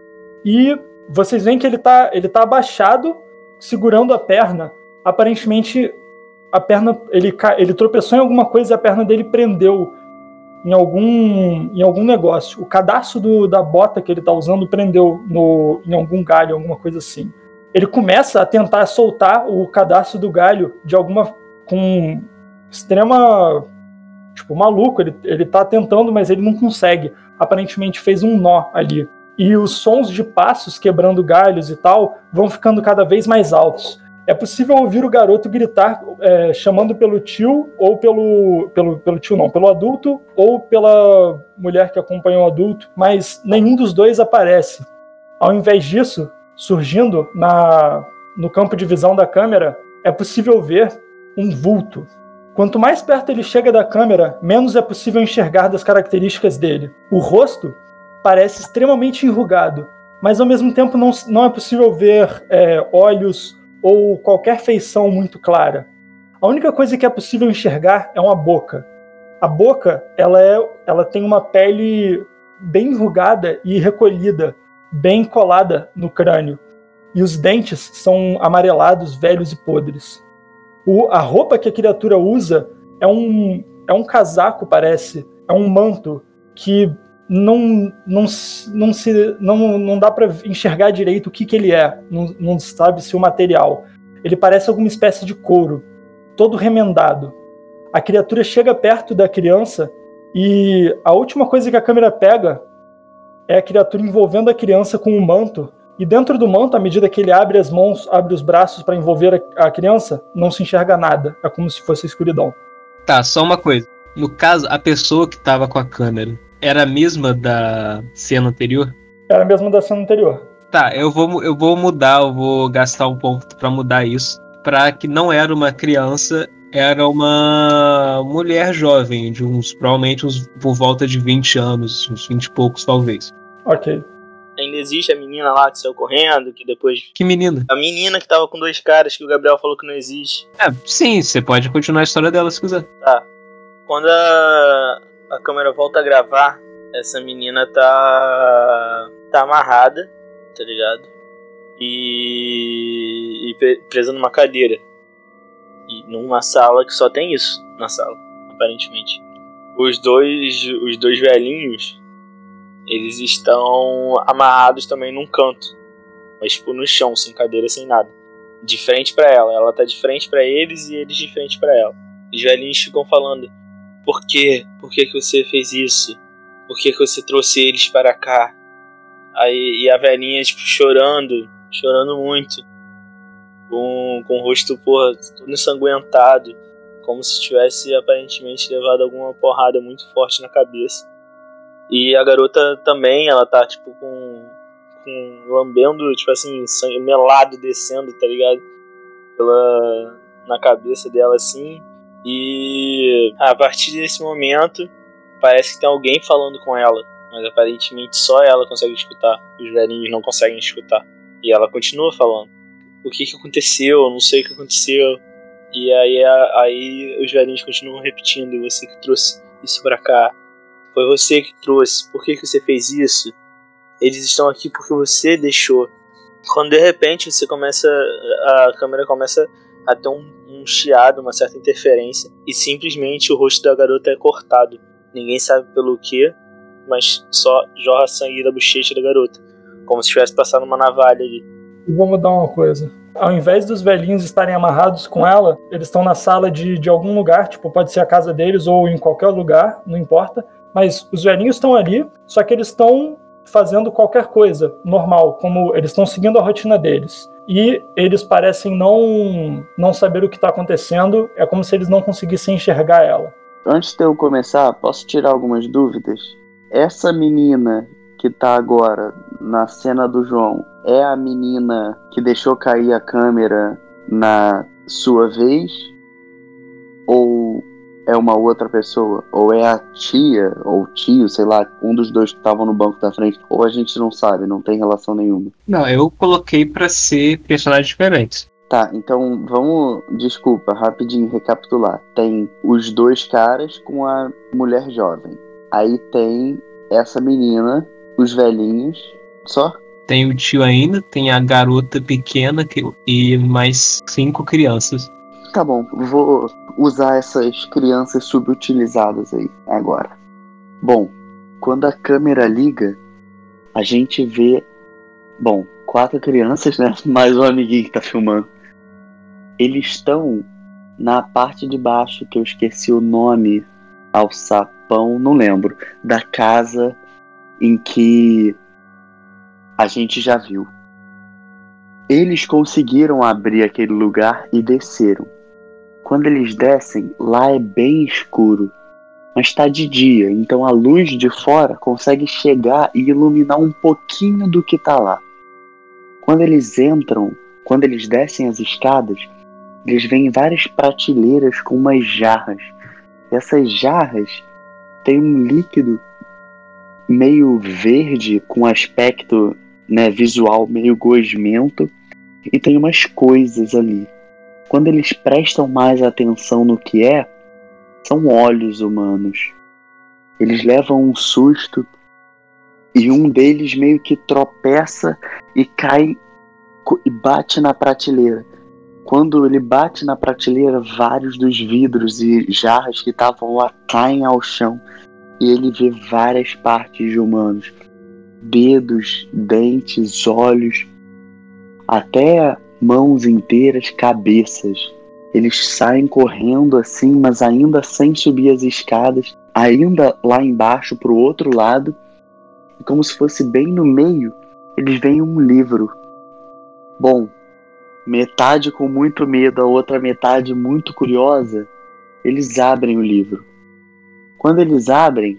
e vocês veem que ele está ele tá abaixado, segurando a perna. Aparentemente, a perna ele, ele tropeçou em alguma coisa e a perna dele prendeu em algum, em algum negócio. O cadastro do, da bota que ele está usando prendeu no, em algum galho, alguma coisa assim. Ele começa a tentar soltar o cadastro do galho de alguma. com extrema. tipo, maluco. Ele, ele tá tentando, mas ele não consegue. Aparentemente fez um nó ali. E os sons de passos quebrando galhos e tal vão ficando cada vez mais altos é possível ouvir o garoto gritar é, chamando pelo tio ou pelo, pelo, pelo tio não, pelo adulto ou pela mulher que acompanha o adulto, mas nenhum dos dois aparece. Ao invés disso, surgindo na, no campo de visão da câmera, é possível ver um vulto. Quanto mais perto ele chega da câmera, menos é possível enxergar das características dele. O rosto parece extremamente enrugado, mas ao mesmo tempo não, não é possível ver é, olhos ou qualquer feição muito clara. A única coisa que é possível enxergar é uma boca. A boca, ela, é, ela tem uma pele bem enrugada e recolhida, bem colada no crânio. E os dentes são amarelados, velhos e podres. O, a roupa que a criatura usa é um, é um casaco, parece. É um manto que não, não, não, se, não, não dá para enxergar direito o que, que ele é. Não, não sabe se o material. Ele parece alguma espécie de couro, todo remendado. A criatura chega perto da criança e a última coisa que a câmera pega é a criatura envolvendo a criança com um manto. E dentro do manto, à medida que ele abre as mãos, abre os braços para envolver a, criança, não se enxerga nada. É como se fosse escuridão. Tá, só uma coisa. No caso, a pessoa que estava com a câmera era a mesma da cena anterior? Era a mesma da cena anterior. Tá, eu vou, eu vou mudar, eu vou gastar um ponto para mudar isso. Pra que não era uma criança, era uma mulher jovem, de uns, provavelmente uns, por volta de 20 anos, uns 20 e poucos talvez. Ok. Ainda existe a menina lá que saiu correndo, que depois. Que menina? A menina que tava com dois caras que o Gabriel falou que não existe. É, sim, você pode continuar a história dela se quiser. Tá. Quando a, a câmera volta a gravar, essa menina tá. tá amarrada, tá ligado? E. e presa numa cadeira. E numa sala que só tem isso na sala, aparentemente. Os dois, os dois velhinhos, eles estão amarrados também num canto, mas tipo no chão, sem cadeira, sem nada. De frente para ela, ela tá de frente para eles e eles de frente para ela. Os velhinhos ficam falando: "Por quê? Por que que você fez isso? Por que que você trouxe eles para cá?" Aí e a velhinha tipo chorando, chorando muito com, com o rosto, porra, todo ensanguentado, como se tivesse aparentemente levado alguma porrada muito forte na cabeça. E a garota também, ela tá, tipo, com. com lambendo, tipo assim, sangue melado descendo, tá ligado? Pela. na cabeça dela, assim. E a partir desse momento, parece que tem alguém falando com ela. Mas aparentemente só ela consegue escutar. Os velhinhos não conseguem escutar. E ela continua falando o que, que aconteceu, não sei o que aconteceu. E aí, aí os velhinhos continuam repetindo, você que trouxe isso para cá. Foi você que trouxe, por que, que você fez isso? Eles estão aqui porque você deixou. Quando de repente você começa. A câmera começa a ter um, um chiado, uma certa interferência, e simplesmente o rosto da garota é cortado. Ninguém sabe pelo que, mas só jorra sangue da bochecha da garota. Como se tivesse passado uma navalha ali. E vou mudar uma coisa. Ao invés dos velhinhos estarem amarrados com ela, eles estão na sala de, de algum lugar, tipo, pode ser a casa deles ou em qualquer lugar, não importa. Mas os velhinhos estão ali, só que eles estão fazendo qualquer coisa normal, como eles estão seguindo a rotina deles. E eles parecem não, não saber o que está acontecendo, é como se eles não conseguissem enxergar ela. Antes de eu começar, posso tirar algumas dúvidas? Essa menina que tá agora na cena do João é a menina que deixou cair a câmera na sua vez? Ou é uma outra pessoa? Ou é a tia, ou tio, sei lá, um dos dois que estavam no banco da frente? Ou a gente não sabe, não tem relação nenhuma? Não, eu coloquei para ser personagens diferentes. Tá, então vamos, desculpa, rapidinho recapitular. Tem os dois caras com a mulher jovem. Aí tem essa menina os velhinhos, só? Tem o tio ainda, tem a garota pequena que, e mais cinco crianças. Tá bom, vou usar essas crianças subutilizadas aí agora. Bom, quando a câmera liga, a gente vê, bom, quatro crianças, né? [laughs] Mais um amiguinho que tá filmando. Eles estão na parte de baixo, que eu esqueci o nome, ao sapão, não lembro, da casa em que a gente já viu. Eles conseguiram abrir aquele lugar e desceram. Quando eles descem, lá é bem escuro, mas está de dia, então a luz de fora consegue chegar e iluminar um pouquinho do que está lá. Quando eles entram, quando eles descem as escadas, eles veem várias prateleiras com umas jarras. E essas jarras têm um líquido meio verde com aspecto né, visual meio gosmento e tem umas coisas ali. Quando eles prestam mais atenção no que é, são olhos humanos. Eles levam um susto e um deles meio que tropeça e cai e bate na prateleira. Quando ele bate na prateleira, vários dos vidros e jarras que estavam lá caem ao chão e ele vê várias partes de humanos: dedos, dentes, olhos, até mãos inteiras, cabeças. Eles saem correndo assim, mas ainda sem subir as escadas, ainda lá embaixo para o outro lado, e como se fosse bem no meio, eles veem um livro. Bom, metade com muito medo, a outra metade muito curiosa, eles abrem o livro. Quando eles abrem,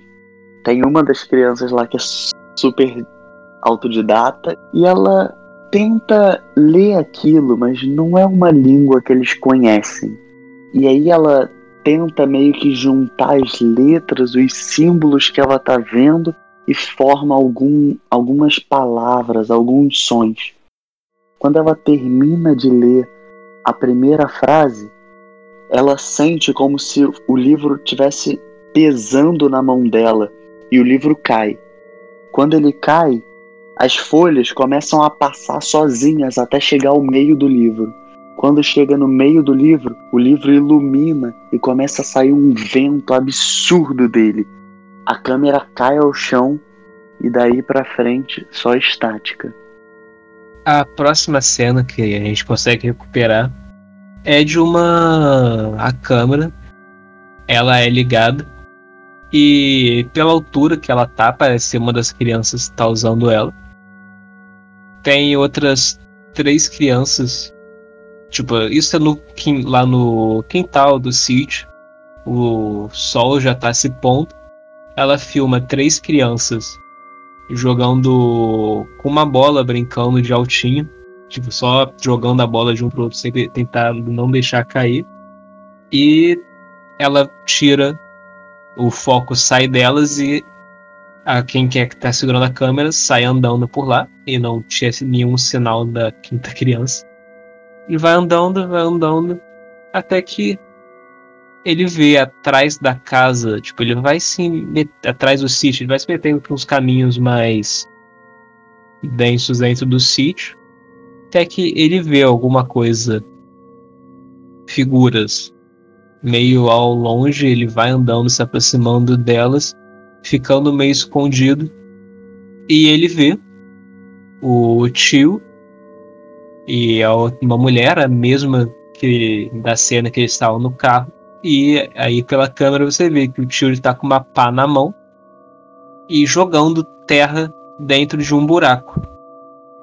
tem uma das crianças lá que é super autodidata e ela tenta ler aquilo, mas não é uma língua que eles conhecem. E aí ela tenta meio que juntar as letras, os símbolos que ela tá vendo e forma algum, algumas palavras, alguns sons. Quando ela termina de ler a primeira frase, ela sente como se o livro tivesse pesando na mão dela e o livro cai. Quando ele cai, as folhas começam a passar sozinhas até chegar ao meio do livro. Quando chega no meio do livro, o livro ilumina e começa a sair um vento absurdo dele. A câmera cai ao chão e daí para frente só estática a próxima cena que a gente consegue recuperar é de uma. A câmera. Ela é ligada. E pela altura que ela tá, parece ser uma das crianças que tá usando ela. Tem outras três crianças. Tipo, isso é no, lá no quintal do sítio. O sol já tá se pondo. Ela filma três crianças jogando com uma bola, brincando de altinho. Tipo, só jogando a bola de um pro outro, sempre tentar não deixar cair. E ela tira o foco, sai delas e a quem quer que tá segurando a câmera sai andando por lá. E não tinha nenhum sinal da quinta criança. E vai andando, vai andando, até que ele vê atrás da casa, tipo, ele vai se meter, atrás do sítio, ele vai se metendo por uns caminhos mais densos dentro do sítio, até que ele vê alguma coisa, figuras meio ao longe, ele vai andando, se aproximando delas, ficando meio escondido, e ele vê o tio e uma mulher, a mesma que da cena que eles estavam no carro, e aí pela câmera você vê que o tio está com uma pá na mão e jogando terra dentro de um buraco.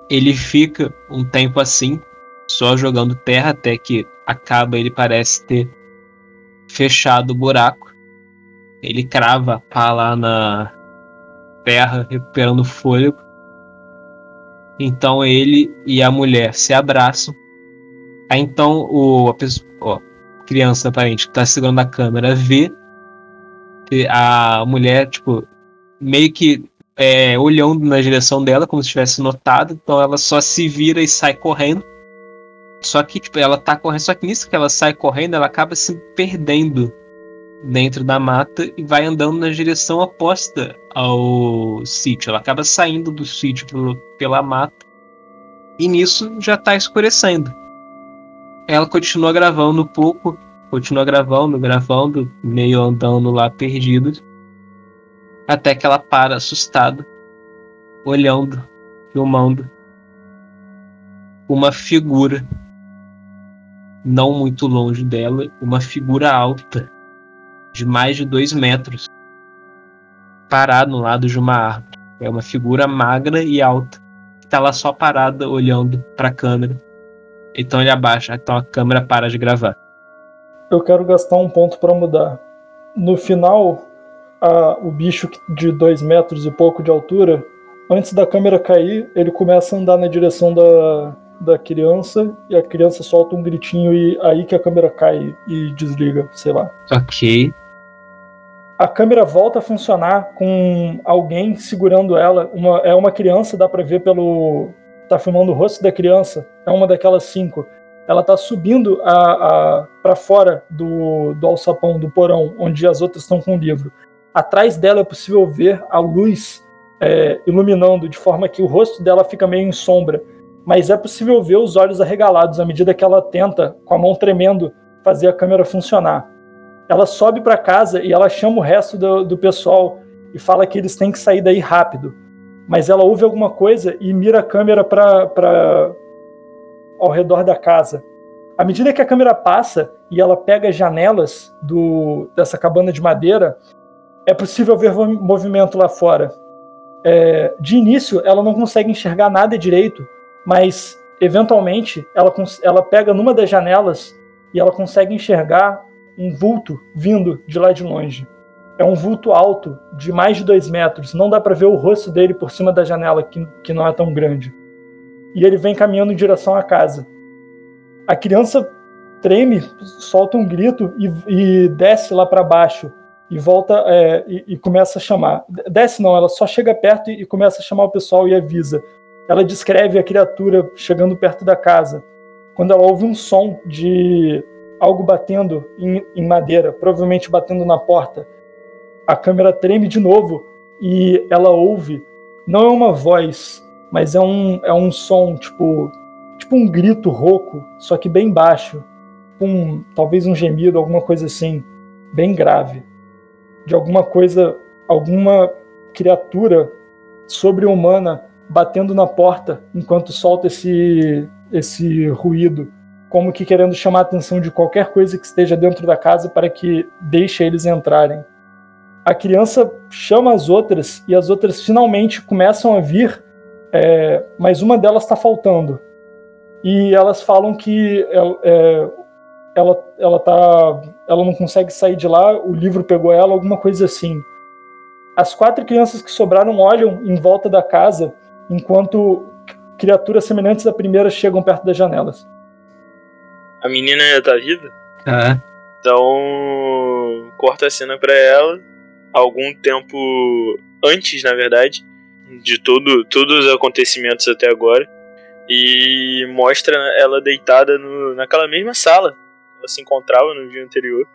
Ele fica um tempo assim, só jogando terra até que acaba, ele parece ter fechado o buraco. Ele crava a pá lá na terra, recuperando fôlego. Então ele e a mulher se abraçam. Aí então o, a pessoa, ó, criança aparente que tá segurando a câmera vê a mulher, tipo, meio que é, olhando na direção dela, como se tivesse notado, então ela só se vira e sai correndo. Só que, tipo, ela tá correndo, só que nisso que ela sai correndo, ela acaba se perdendo dentro da mata e vai andando na direção oposta ao sítio. Ela acaba saindo do sítio pelo, pela mata e nisso já tá escurecendo ela continua gravando um pouco, continua gravando, gravando, meio andando lá perdido, até que ela para assustada, olhando, filmando uma figura não muito longe dela, uma figura alta, de mais de dois metros, parada no lado de uma árvore. É uma figura magra e alta, que está lá só parada olhando para a câmera então ele abaixa, então a câmera para de gravar. Eu quero gastar um ponto para mudar. No final, a, o bicho de dois metros e pouco de altura, antes da câmera cair, ele começa a andar na direção da, da criança e a criança solta um gritinho e aí que a câmera cai e desliga, sei lá. Ok. A câmera volta a funcionar com alguém segurando ela. Uma, é uma criança, dá pra ver pelo. Tá filmando o rosto da criança. É uma daquelas cinco. Ela tá subindo a, a, para fora do, do alçapão, do porão, onde as outras estão com o livro. Atrás dela é possível ver a luz é, iluminando, de forma que o rosto dela fica meio em sombra. Mas é possível ver os olhos arregalados à medida que ela tenta, com a mão tremendo, fazer a câmera funcionar. Ela sobe para casa e ela chama o resto do, do pessoal e fala que eles têm que sair daí rápido. Mas ela ouve alguma coisa e mira a câmera para ao redor da casa. À medida que a câmera passa e ela pega as janelas do, dessa cabana de madeira, é possível ver movimento lá fora. É, de início, ela não consegue enxergar nada direito, mas eventualmente ela, ela pega numa das janelas e ela consegue enxergar um vulto vindo de lá de longe. É um vulto alto, de mais de dois metros. Não dá para ver o rosto dele por cima da janela, que, que não é tão grande. E ele vem caminhando em direção à casa. A criança treme, solta um grito e, e desce lá para baixo e volta é, e, e, começa a chamar. Desce não, ela só chega perto e, e começa a chamar o pessoal e avisa. Ela descreve a criatura chegando perto da casa. Quando ela ouve um som de algo batendo em, em madeira, provavelmente batendo na porta, a câmera treme de novo e ela ouve. Não é uma voz, mas é um, é um som tipo tipo um grito rouco, só que bem baixo, um talvez um gemido, alguma coisa assim, bem grave. De alguma coisa, alguma criatura sobre-humana batendo na porta enquanto solta esse, esse ruído, como que querendo chamar a atenção de qualquer coisa que esteja dentro da casa para que deixe eles entrarem. A criança chama as outras e as outras finalmente começam a vir, é, mas uma delas está faltando. E elas falam que é, ela, ela tá. Ela não consegue sair de lá, o livro pegou ela, alguma coisa assim. As quatro crianças que sobraram olham em volta da casa enquanto criaturas semelhantes à primeira chegam perto das janelas. A menina ainda tá viva? Ah. Então corta a cena para ela algum tempo antes, na verdade, de todo, todos os acontecimentos até agora e mostra ela deitada no, naquela mesma sala ela se encontrava no dia anterior.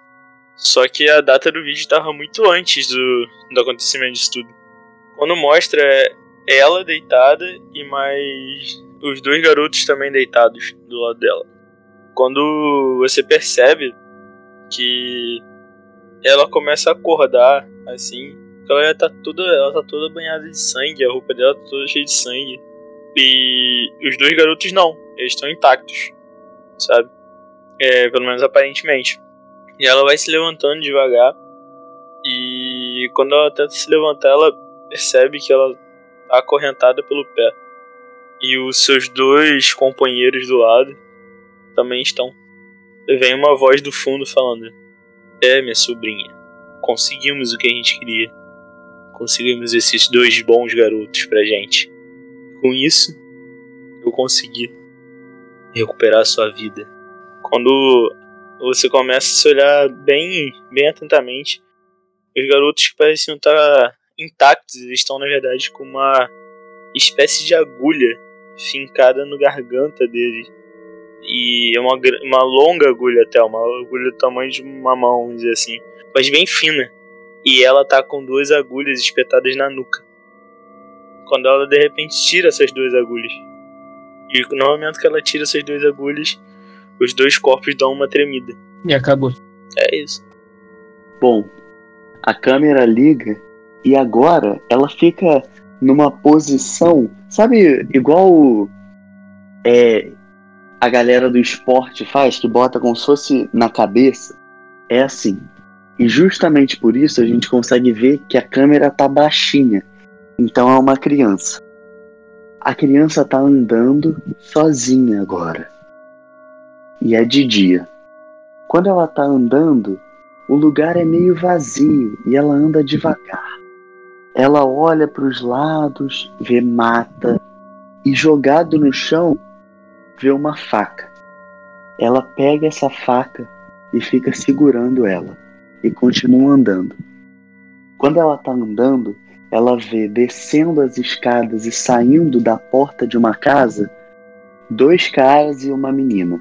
Só que a data do vídeo estava muito antes do, do acontecimento disso tudo. Quando mostra ela deitada e mais os dois garotos também deitados do lado dela. Quando você percebe que ela começa a acordar assim, ela já tá toda, ela tá toda banhada de sangue, a roupa dela tá toda cheia de sangue. E os dois garotos não, eles estão intactos, sabe? É, pelo menos aparentemente. E ela vai se levantando devagar. E quando ela tenta se levantar, ela percebe que ela tá acorrentada pelo pé. E os seus dois companheiros do lado também estão. Vem uma voz do fundo falando: É, minha sobrinha, conseguimos o que a gente queria. Conseguimos esses dois bons garotos pra gente. Com isso, eu consegui recuperar a sua vida quando você começa a se olhar bem, bem atentamente, os garotos que pareciam estar intactos, eles estão na verdade com uma espécie de agulha fincada no garganta dele. E é uma, uma longa agulha até, uma agulha do tamanho de uma mão, vamos dizer assim, mas bem fina. E ela tá com duas agulhas espetadas na nuca. Quando ela de repente tira essas duas agulhas. E no momento que ela tira essas duas agulhas, os dois corpos dão uma tremida. E acabou. É isso. Bom, a câmera liga e agora ela fica numa posição, sabe, igual é, a galera do esporte faz, que bota como se fosse na cabeça. É assim. E justamente por isso a gente consegue ver que a câmera tá baixinha. Então é uma criança. A criança tá andando sozinha agora e é de dia. Quando ela está andando, o lugar é meio vazio e ela anda devagar. Ela olha para os lados, vê mata e jogado no chão vê uma faca. Ela pega essa faca e fica segurando ela e continua andando. Quando ela está andando, ela vê descendo as escadas e saindo da porta de uma casa dois caras e uma menina.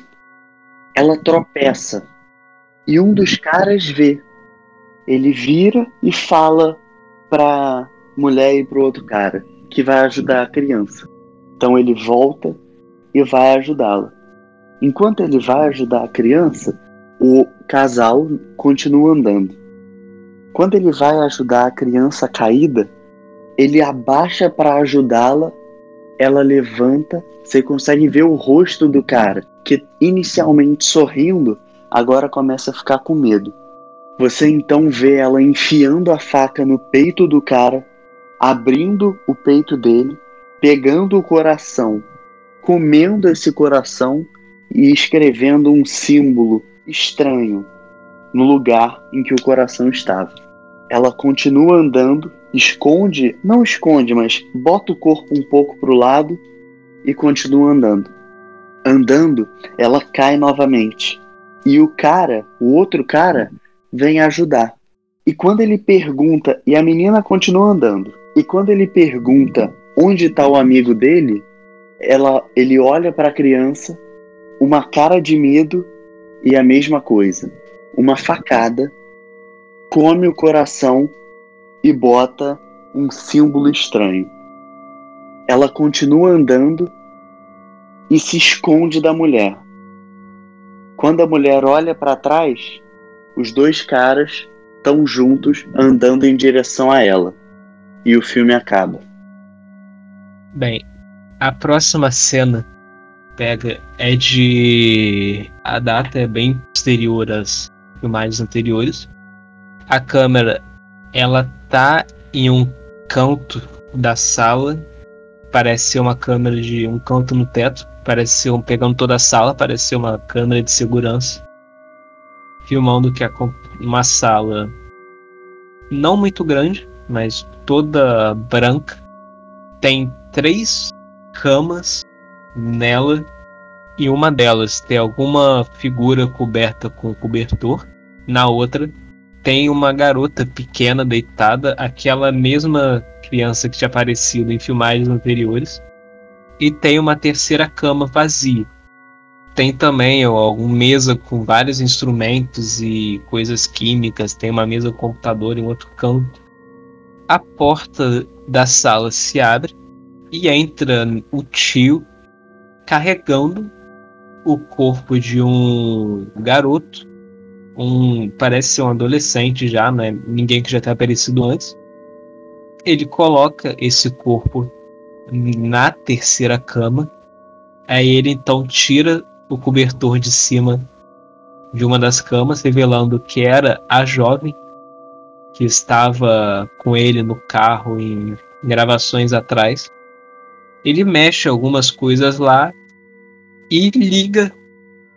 Ela tropeça e um dos caras vê. Ele vira e fala para mulher e pro outro cara que vai ajudar a criança. Então ele volta e vai ajudá-la. Enquanto ele vai ajudar a criança, o casal continua andando. Quando ele vai ajudar a criança caída, ele abaixa para ajudá-la, ela levanta, você consegue ver o rosto do cara, que inicialmente sorrindo, agora começa a ficar com medo. Você então vê ela enfiando a faca no peito do cara, abrindo o peito dele, pegando o coração, comendo esse coração e escrevendo um símbolo estranho no lugar em que o coração estava. Ela continua andando, esconde, não esconde, mas bota o corpo um pouco para o lado e continua andando. Andando, ela cai novamente. E o cara, o outro cara, vem ajudar. E quando ele pergunta, e a menina continua andando, e quando ele pergunta onde está o amigo dele, ela, ele olha para a criança, uma cara de medo e a mesma coisa. Uma facada, come o coração e bota um símbolo estranho. Ela continua andando e se esconde da mulher. Quando a mulher olha para trás, os dois caras estão juntos andando em direção a ela. E o filme acaba. Bem, a próxima cena pega é de. A data é bem posterior às filmagens anteriores. A câmera ela tá em um canto da sala. Parece ser uma câmera de um canto no teto. Parece ser um, pegando toda a sala, parece ser uma câmera de segurança. Filmando que é uma sala não muito grande, mas toda branca. Tem três camas nela e uma delas tem alguma figura coberta com cobertor. Na outra tem uma garota pequena deitada, aquela mesma criança que tinha aparecido em filmagens anteriores. E tem uma terceira cama vazia. Tem também alguma mesa com vários instrumentos e coisas químicas. Tem uma mesa com computador em outro canto. A porta da sala se abre e entra o tio carregando o corpo de um garoto, um parece ser um adolescente já, né? Ninguém que já tenha aparecido antes. Ele coloca esse corpo na terceira cama. Aí ele então tira o cobertor de cima de uma das camas, revelando que era a jovem que estava com ele no carro em gravações atrás. Ele mexe algumas coisas lá e liga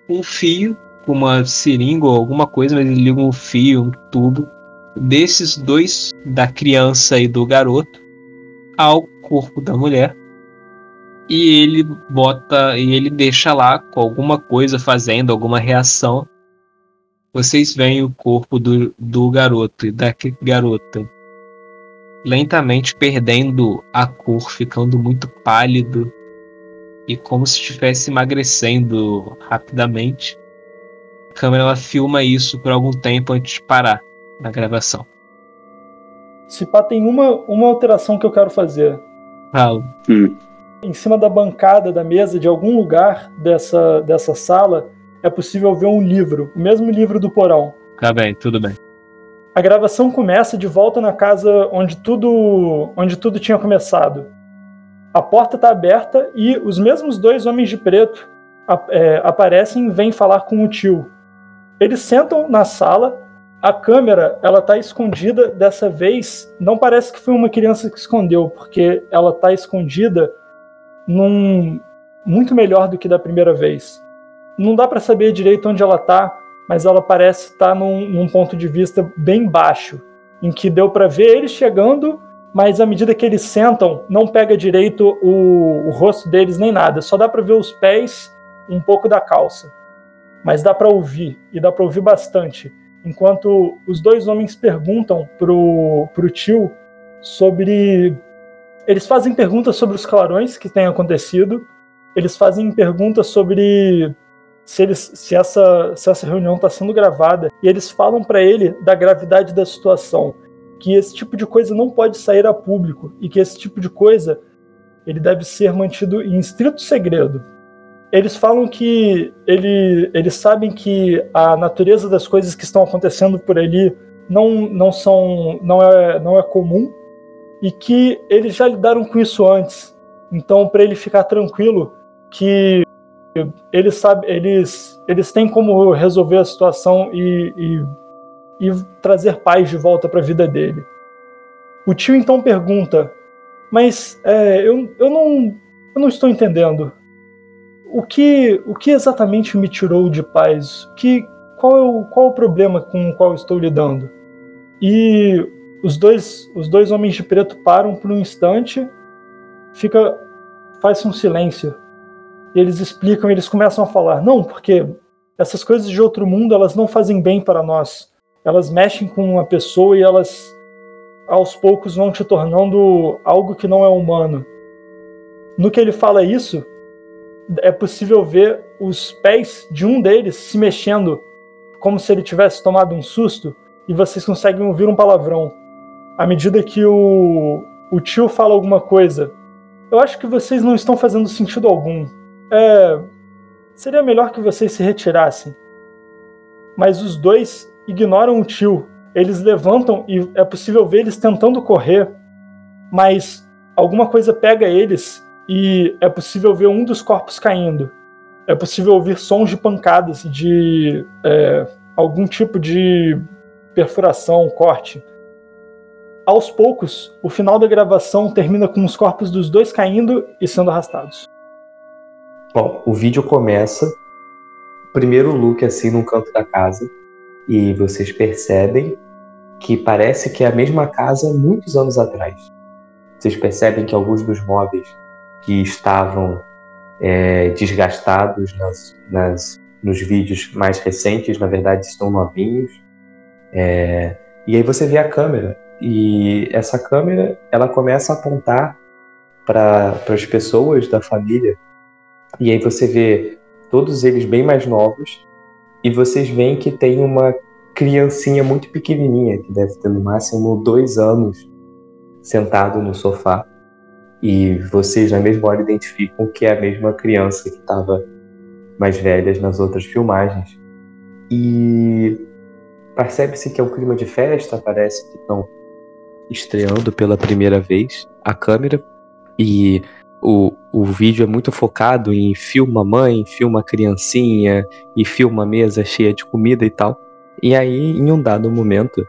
um fio uma seringa ou alguma coisa, mas ele liga um fio, um tubo desses dois, da criança e do garoto, ao corpo da mulher. E ele bota e ele deixa lá com alguma coisa fazendo alguma reação. Vocês veem o corpo do, do garoto e da garota lentamente perdendo a cor, ficando muito pálido e como se estivesse emagrecendo rapidamente. A câmera ela filma isso por algum tempo antes de parar na gravação. Se pá, tem uma, uma alteração que eu quero fazer. Falo. Hum. Em cima da bancada da mesa de algum lugar dessa, dessa sala é possível ver um livro, o mesmo livro do porão. Tá bem, tudo bem. A gravação começa de volta na casa onde tudo, onde tudo tinha começado. A porta está aberta e os mesmos dois homens de preto é, aparecem e vêm falar com o tio. Eles sentam na sala. A câmera ela está escondida dessa vez. Não parece que foi uma criança que escondeu, porque ela está escondida num muito melhor do que da primeira vez. Não dá para saber direito onde ela está, mas ela parece estar num, num ponto de vista bem baixo, em que deu para ver eles chegando, mas à medida que eles sentam, não pega direito o, o rosto deles nem nada, só dá para ver os pés um pouco da calça. Mas dá para ouvir, e dá para ouvir bastante, enquanto os dois homens perguntam pro, pro tio sobre. Eles fazem perguntas sobre os clarões que têm acontecido, eles fazem perguntas sobre se, eles, se, essa, se essa reunião está sendo gravada, e eles falam para ele da gravidade da situação, que esse tipo de coisa não pode sair a público, e que esse tipo de coisa ele deve ser mantido em estrito segredo. Eles falam que ele, eles sabem que a natureza das coisas que estão acontecendo por ali não, não são não é, não é comum e que eles já lidaram com isso antes. Então, para ele ficar tranquilo que eles sabem, eles eles têm como resolver a situação e, e, e trazer paz de volta para a vida dele. O tio então pergunta mas é, eu, eu, não, eu não estou entendendo. O que, o que exatamente me tirou de paz? Que, qual, é o, qual é o problema com o qual estou lidando? E os dois, os dois homens de preto param por um instante, fica faz um silêncio. E eles explicam, eles começam a falar: "Não, porque essas coisas de outro mundo, elas não fazem bem para nós. Elas mexem com uma pessoa e elas aos poucos vão te tornando algo que não é humano. No que ele fala isso, é possível ver os pés de um deles se mexendo, como se ele tivesse tomado um susto, e vocês conseguem ouvir um palavrão. À medida que o, o tio fala alguma coisa, eu acho que vocês não estão fazendo sentido algum. É, seria melhor que vocês se retirassem. Mas os dois ignoram o tio eles levantam e é possível ver eles tentando correr, mas alguma coisa pega eles e é possível ver um dos corpos caindo. É possível ouvir sons de pancadas, de é, algum tipo de perfuração, corte. Aos poucos, o final da gravação termina com os corpos dos dois caindo e sendo arrastados. Bom, o vídeo começa. Primeiro look assim no canto da casa e vocês percebem que parece que é a mesma casa muitos anos atrás. Vocês percebem que alguns dos móveis que estavam é, desgastados nas, nas, nos vídeos mais recentes, na verdade, estão novinhos. É, e aí você vê a câmera e essa câmera ela começa a apontar para as pessoas da família e aí você vê todos eles bem mais novos e vocês veem que tem uma criancinha muito pequenininha, que deve ter no máximo dois anos, sentado no sofá. E vocês na mesma hora identificam que é a mesma criança que estava mais velha nas outras filmagens. E percebe-se que é um clima de festa, parece que estão estreando pela primeira vez a câmera. E o, o vídeo é muito focado em filma mãe, filma criancinha e filma mesa cheia de comida e tal. E aí, em um dado momento,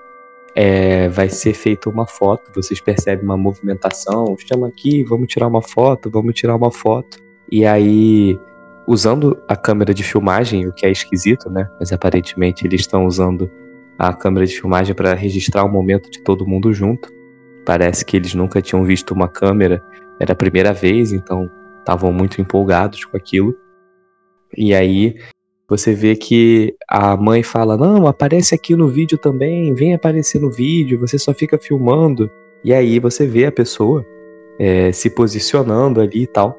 é, vai ser feita uma foto, vocês percebem uma movimentação, chama aqui, vamos tirar uma foto, vamos tirar uma foto. E aí, usando a câmera de filmagem, o que é esquisito, né? Mas aparentemente eles estão usando a câmera de filmagem para registrar o momento de todo mundo junto. Parece que eles nunca tinham visto uma câmera era a primeira vez, então estavam muito empolgados com aquilo. E aí você vê que a mãe fala: Não, aparece aqui no vídeo também, vem aparecer no vídeo, você só fica filmando. E aí você vê a pessoa é, se posicionando ali e tal,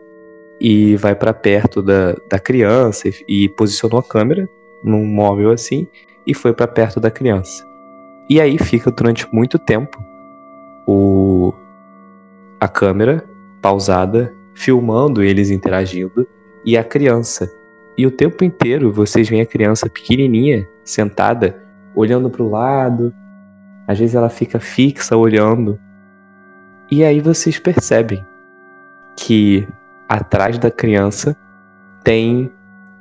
e vai para perto da, da criança e, e posicionou a câmera num móvel assim e foi para perto da criança. E aí fica durante muito tempo o, a câmera pausada, filmando eles interagindo, e a criança. E o tempo inteiro vocês veem a criança pequenininha, sentada, olhando para o lado. Às vezes ela fica fixa olhando. E aí vocês percebem que atrás da criança tem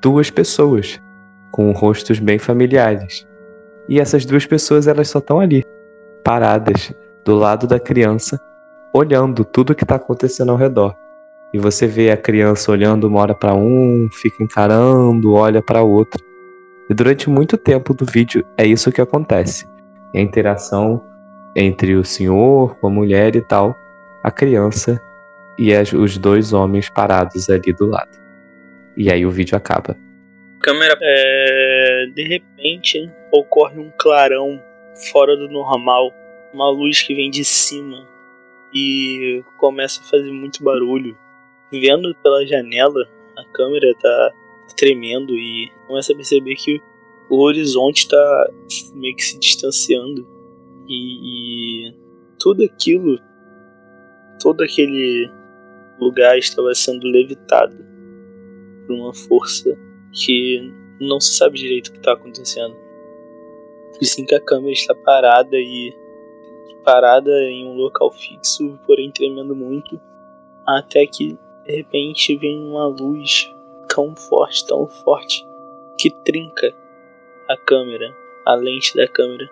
duas pessoas com rostos bem familiares. E essas duas pessoas elas só estão ali, paradas do lado da criança, olhando tudo que está acontecendo ao redor. E você vê a criança olhando uma hora para um, fica encarando, olha para outro. E durante muito tempo do vídeo é isso que acontece. A interação entre o senhor com a mulher e tal, a criança e as, os dois homens parados ali do lado. E aí o vídeo acaba. Câmera. É, de repente ocorre um clarão fora do normal. Uma luz que vem de cima e começa a fazer muito barulho. Vendo pela janela, a câmera tá tremendo e começa a perceber que o horizonte tá meio que se distanciando. E, e tudo aquilo, todo aquele lugar estava sendo levitado por uma força que não se sabe direito o que está acontecendo. E sim que a câmera está parada e parada em um local fixo, porém tremendo muito, até que de repente vem uma luz tão forte, tão forte, que trinca a câmera, a lente da câmera.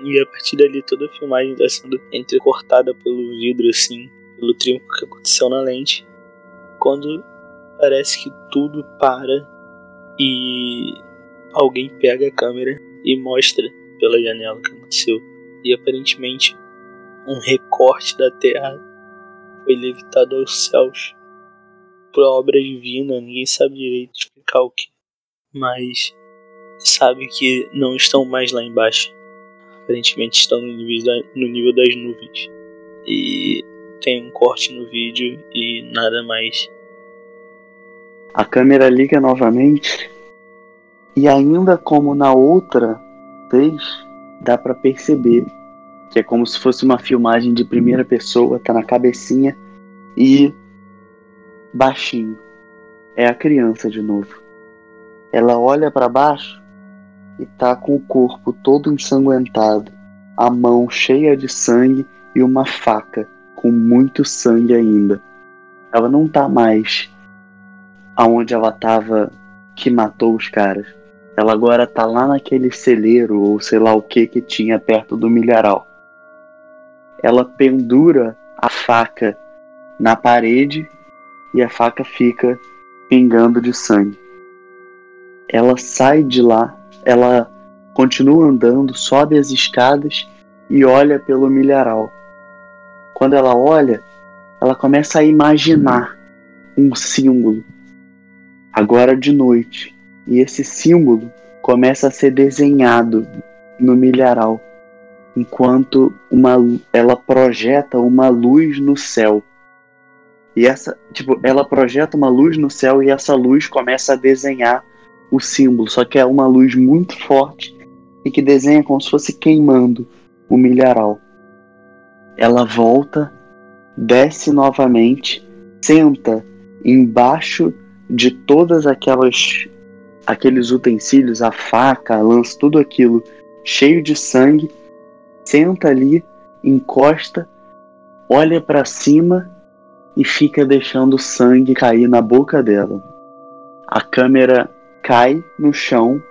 E a partir dali toda a filmagem está sendo entrecortada pelo vidro, assim, pelo trinco que aconteceu na lente. Quando parece que tudo para e alguém pega a câmera e mostra pela janela o que aconteceu. E aparentemente um recorte da Terra foi levitado aos céus por obra divina, ninguém sabe direito explicar o que, mas sabe que não estão mais lá embaixo. Aparentemente estão no nível, da, no nível das nuvens. E tem um corte no vídeo e nada mais. A câmera liga novamente e ainda como na outra vez, dá para perceber que é como se fosse uma filmagem de primeira pessoa, tá na cabecinha e baixinho. É a criança de novo. Ela olha para baixo e tá com o corpo todo ensanguentado, a mão cheia de sangue e uma faca com muito sangue ainda. Ela não tá mais aonde ela tava que matou os caras. Ela agora tá lá naquele celeiro ou sei lá o que que tinha perto do milharal. Ela pendura a faca na parede e a faca fica pingando de sangue. Ela sai de lá, ela continua andando, sobe as escadas e olha pelo milharal. Quando ela olha, ela começa a imaginar um símbolo, agora de noite, e esse símbolo começa a ser desenhado no milharal, enquanto uma, ela projeta uma luz no céu. E essa, tipo, ela projeta uma luz no céu e essa luz começa a desenhar o símbolo, só que é uma luz muito forte e que desenha como se fosse queimando o milharal. Ela volta, desce novamente, senta embaixo de todas aquelas aqueles utensílios, a faca, a lança, tudo aquilo cheio de sangue, senta ali, encosta, olha para cima e fica deixando o sangue cair na boca dela. A câmera cai no chão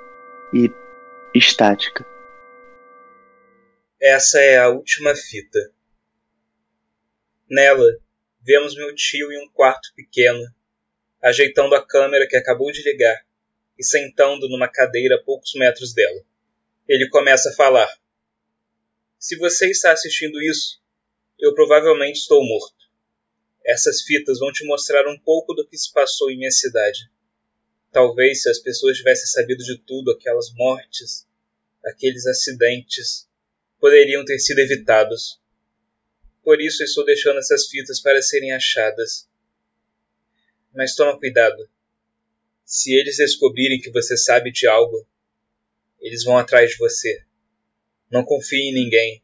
e estática. Essa é a última fita. Nela, vemos meu tio em um quarto pequeno, ajeitando a câmera que acabou de ligar e sentando numa cadeira a poucos metros dela. Ele começa a falar. Se você está assistindo isso, eu provavelmente estou morto. Essas fitas vão te mostrar um pouco do que se passou em minha cidade. Talvez se as pessoas tivessem sabido de tudo, aquelas mortes, aqueles acidentes, poderiam ter sido evitados. Por isso estou deixando essas fitas para serem achadas. Mas toma cuidado. Se eles descobrirem que você sabe de algo, eles vão atrás de você. Não confie em ninguém.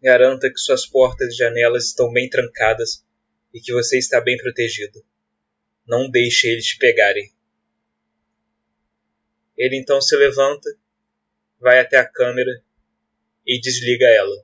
Garanta que suas portas e janelas estão bem trancadas e que você está bem protegido. Não deixe eles te pegarem. Ele então se levanta, vai até a câmera e desliga ela.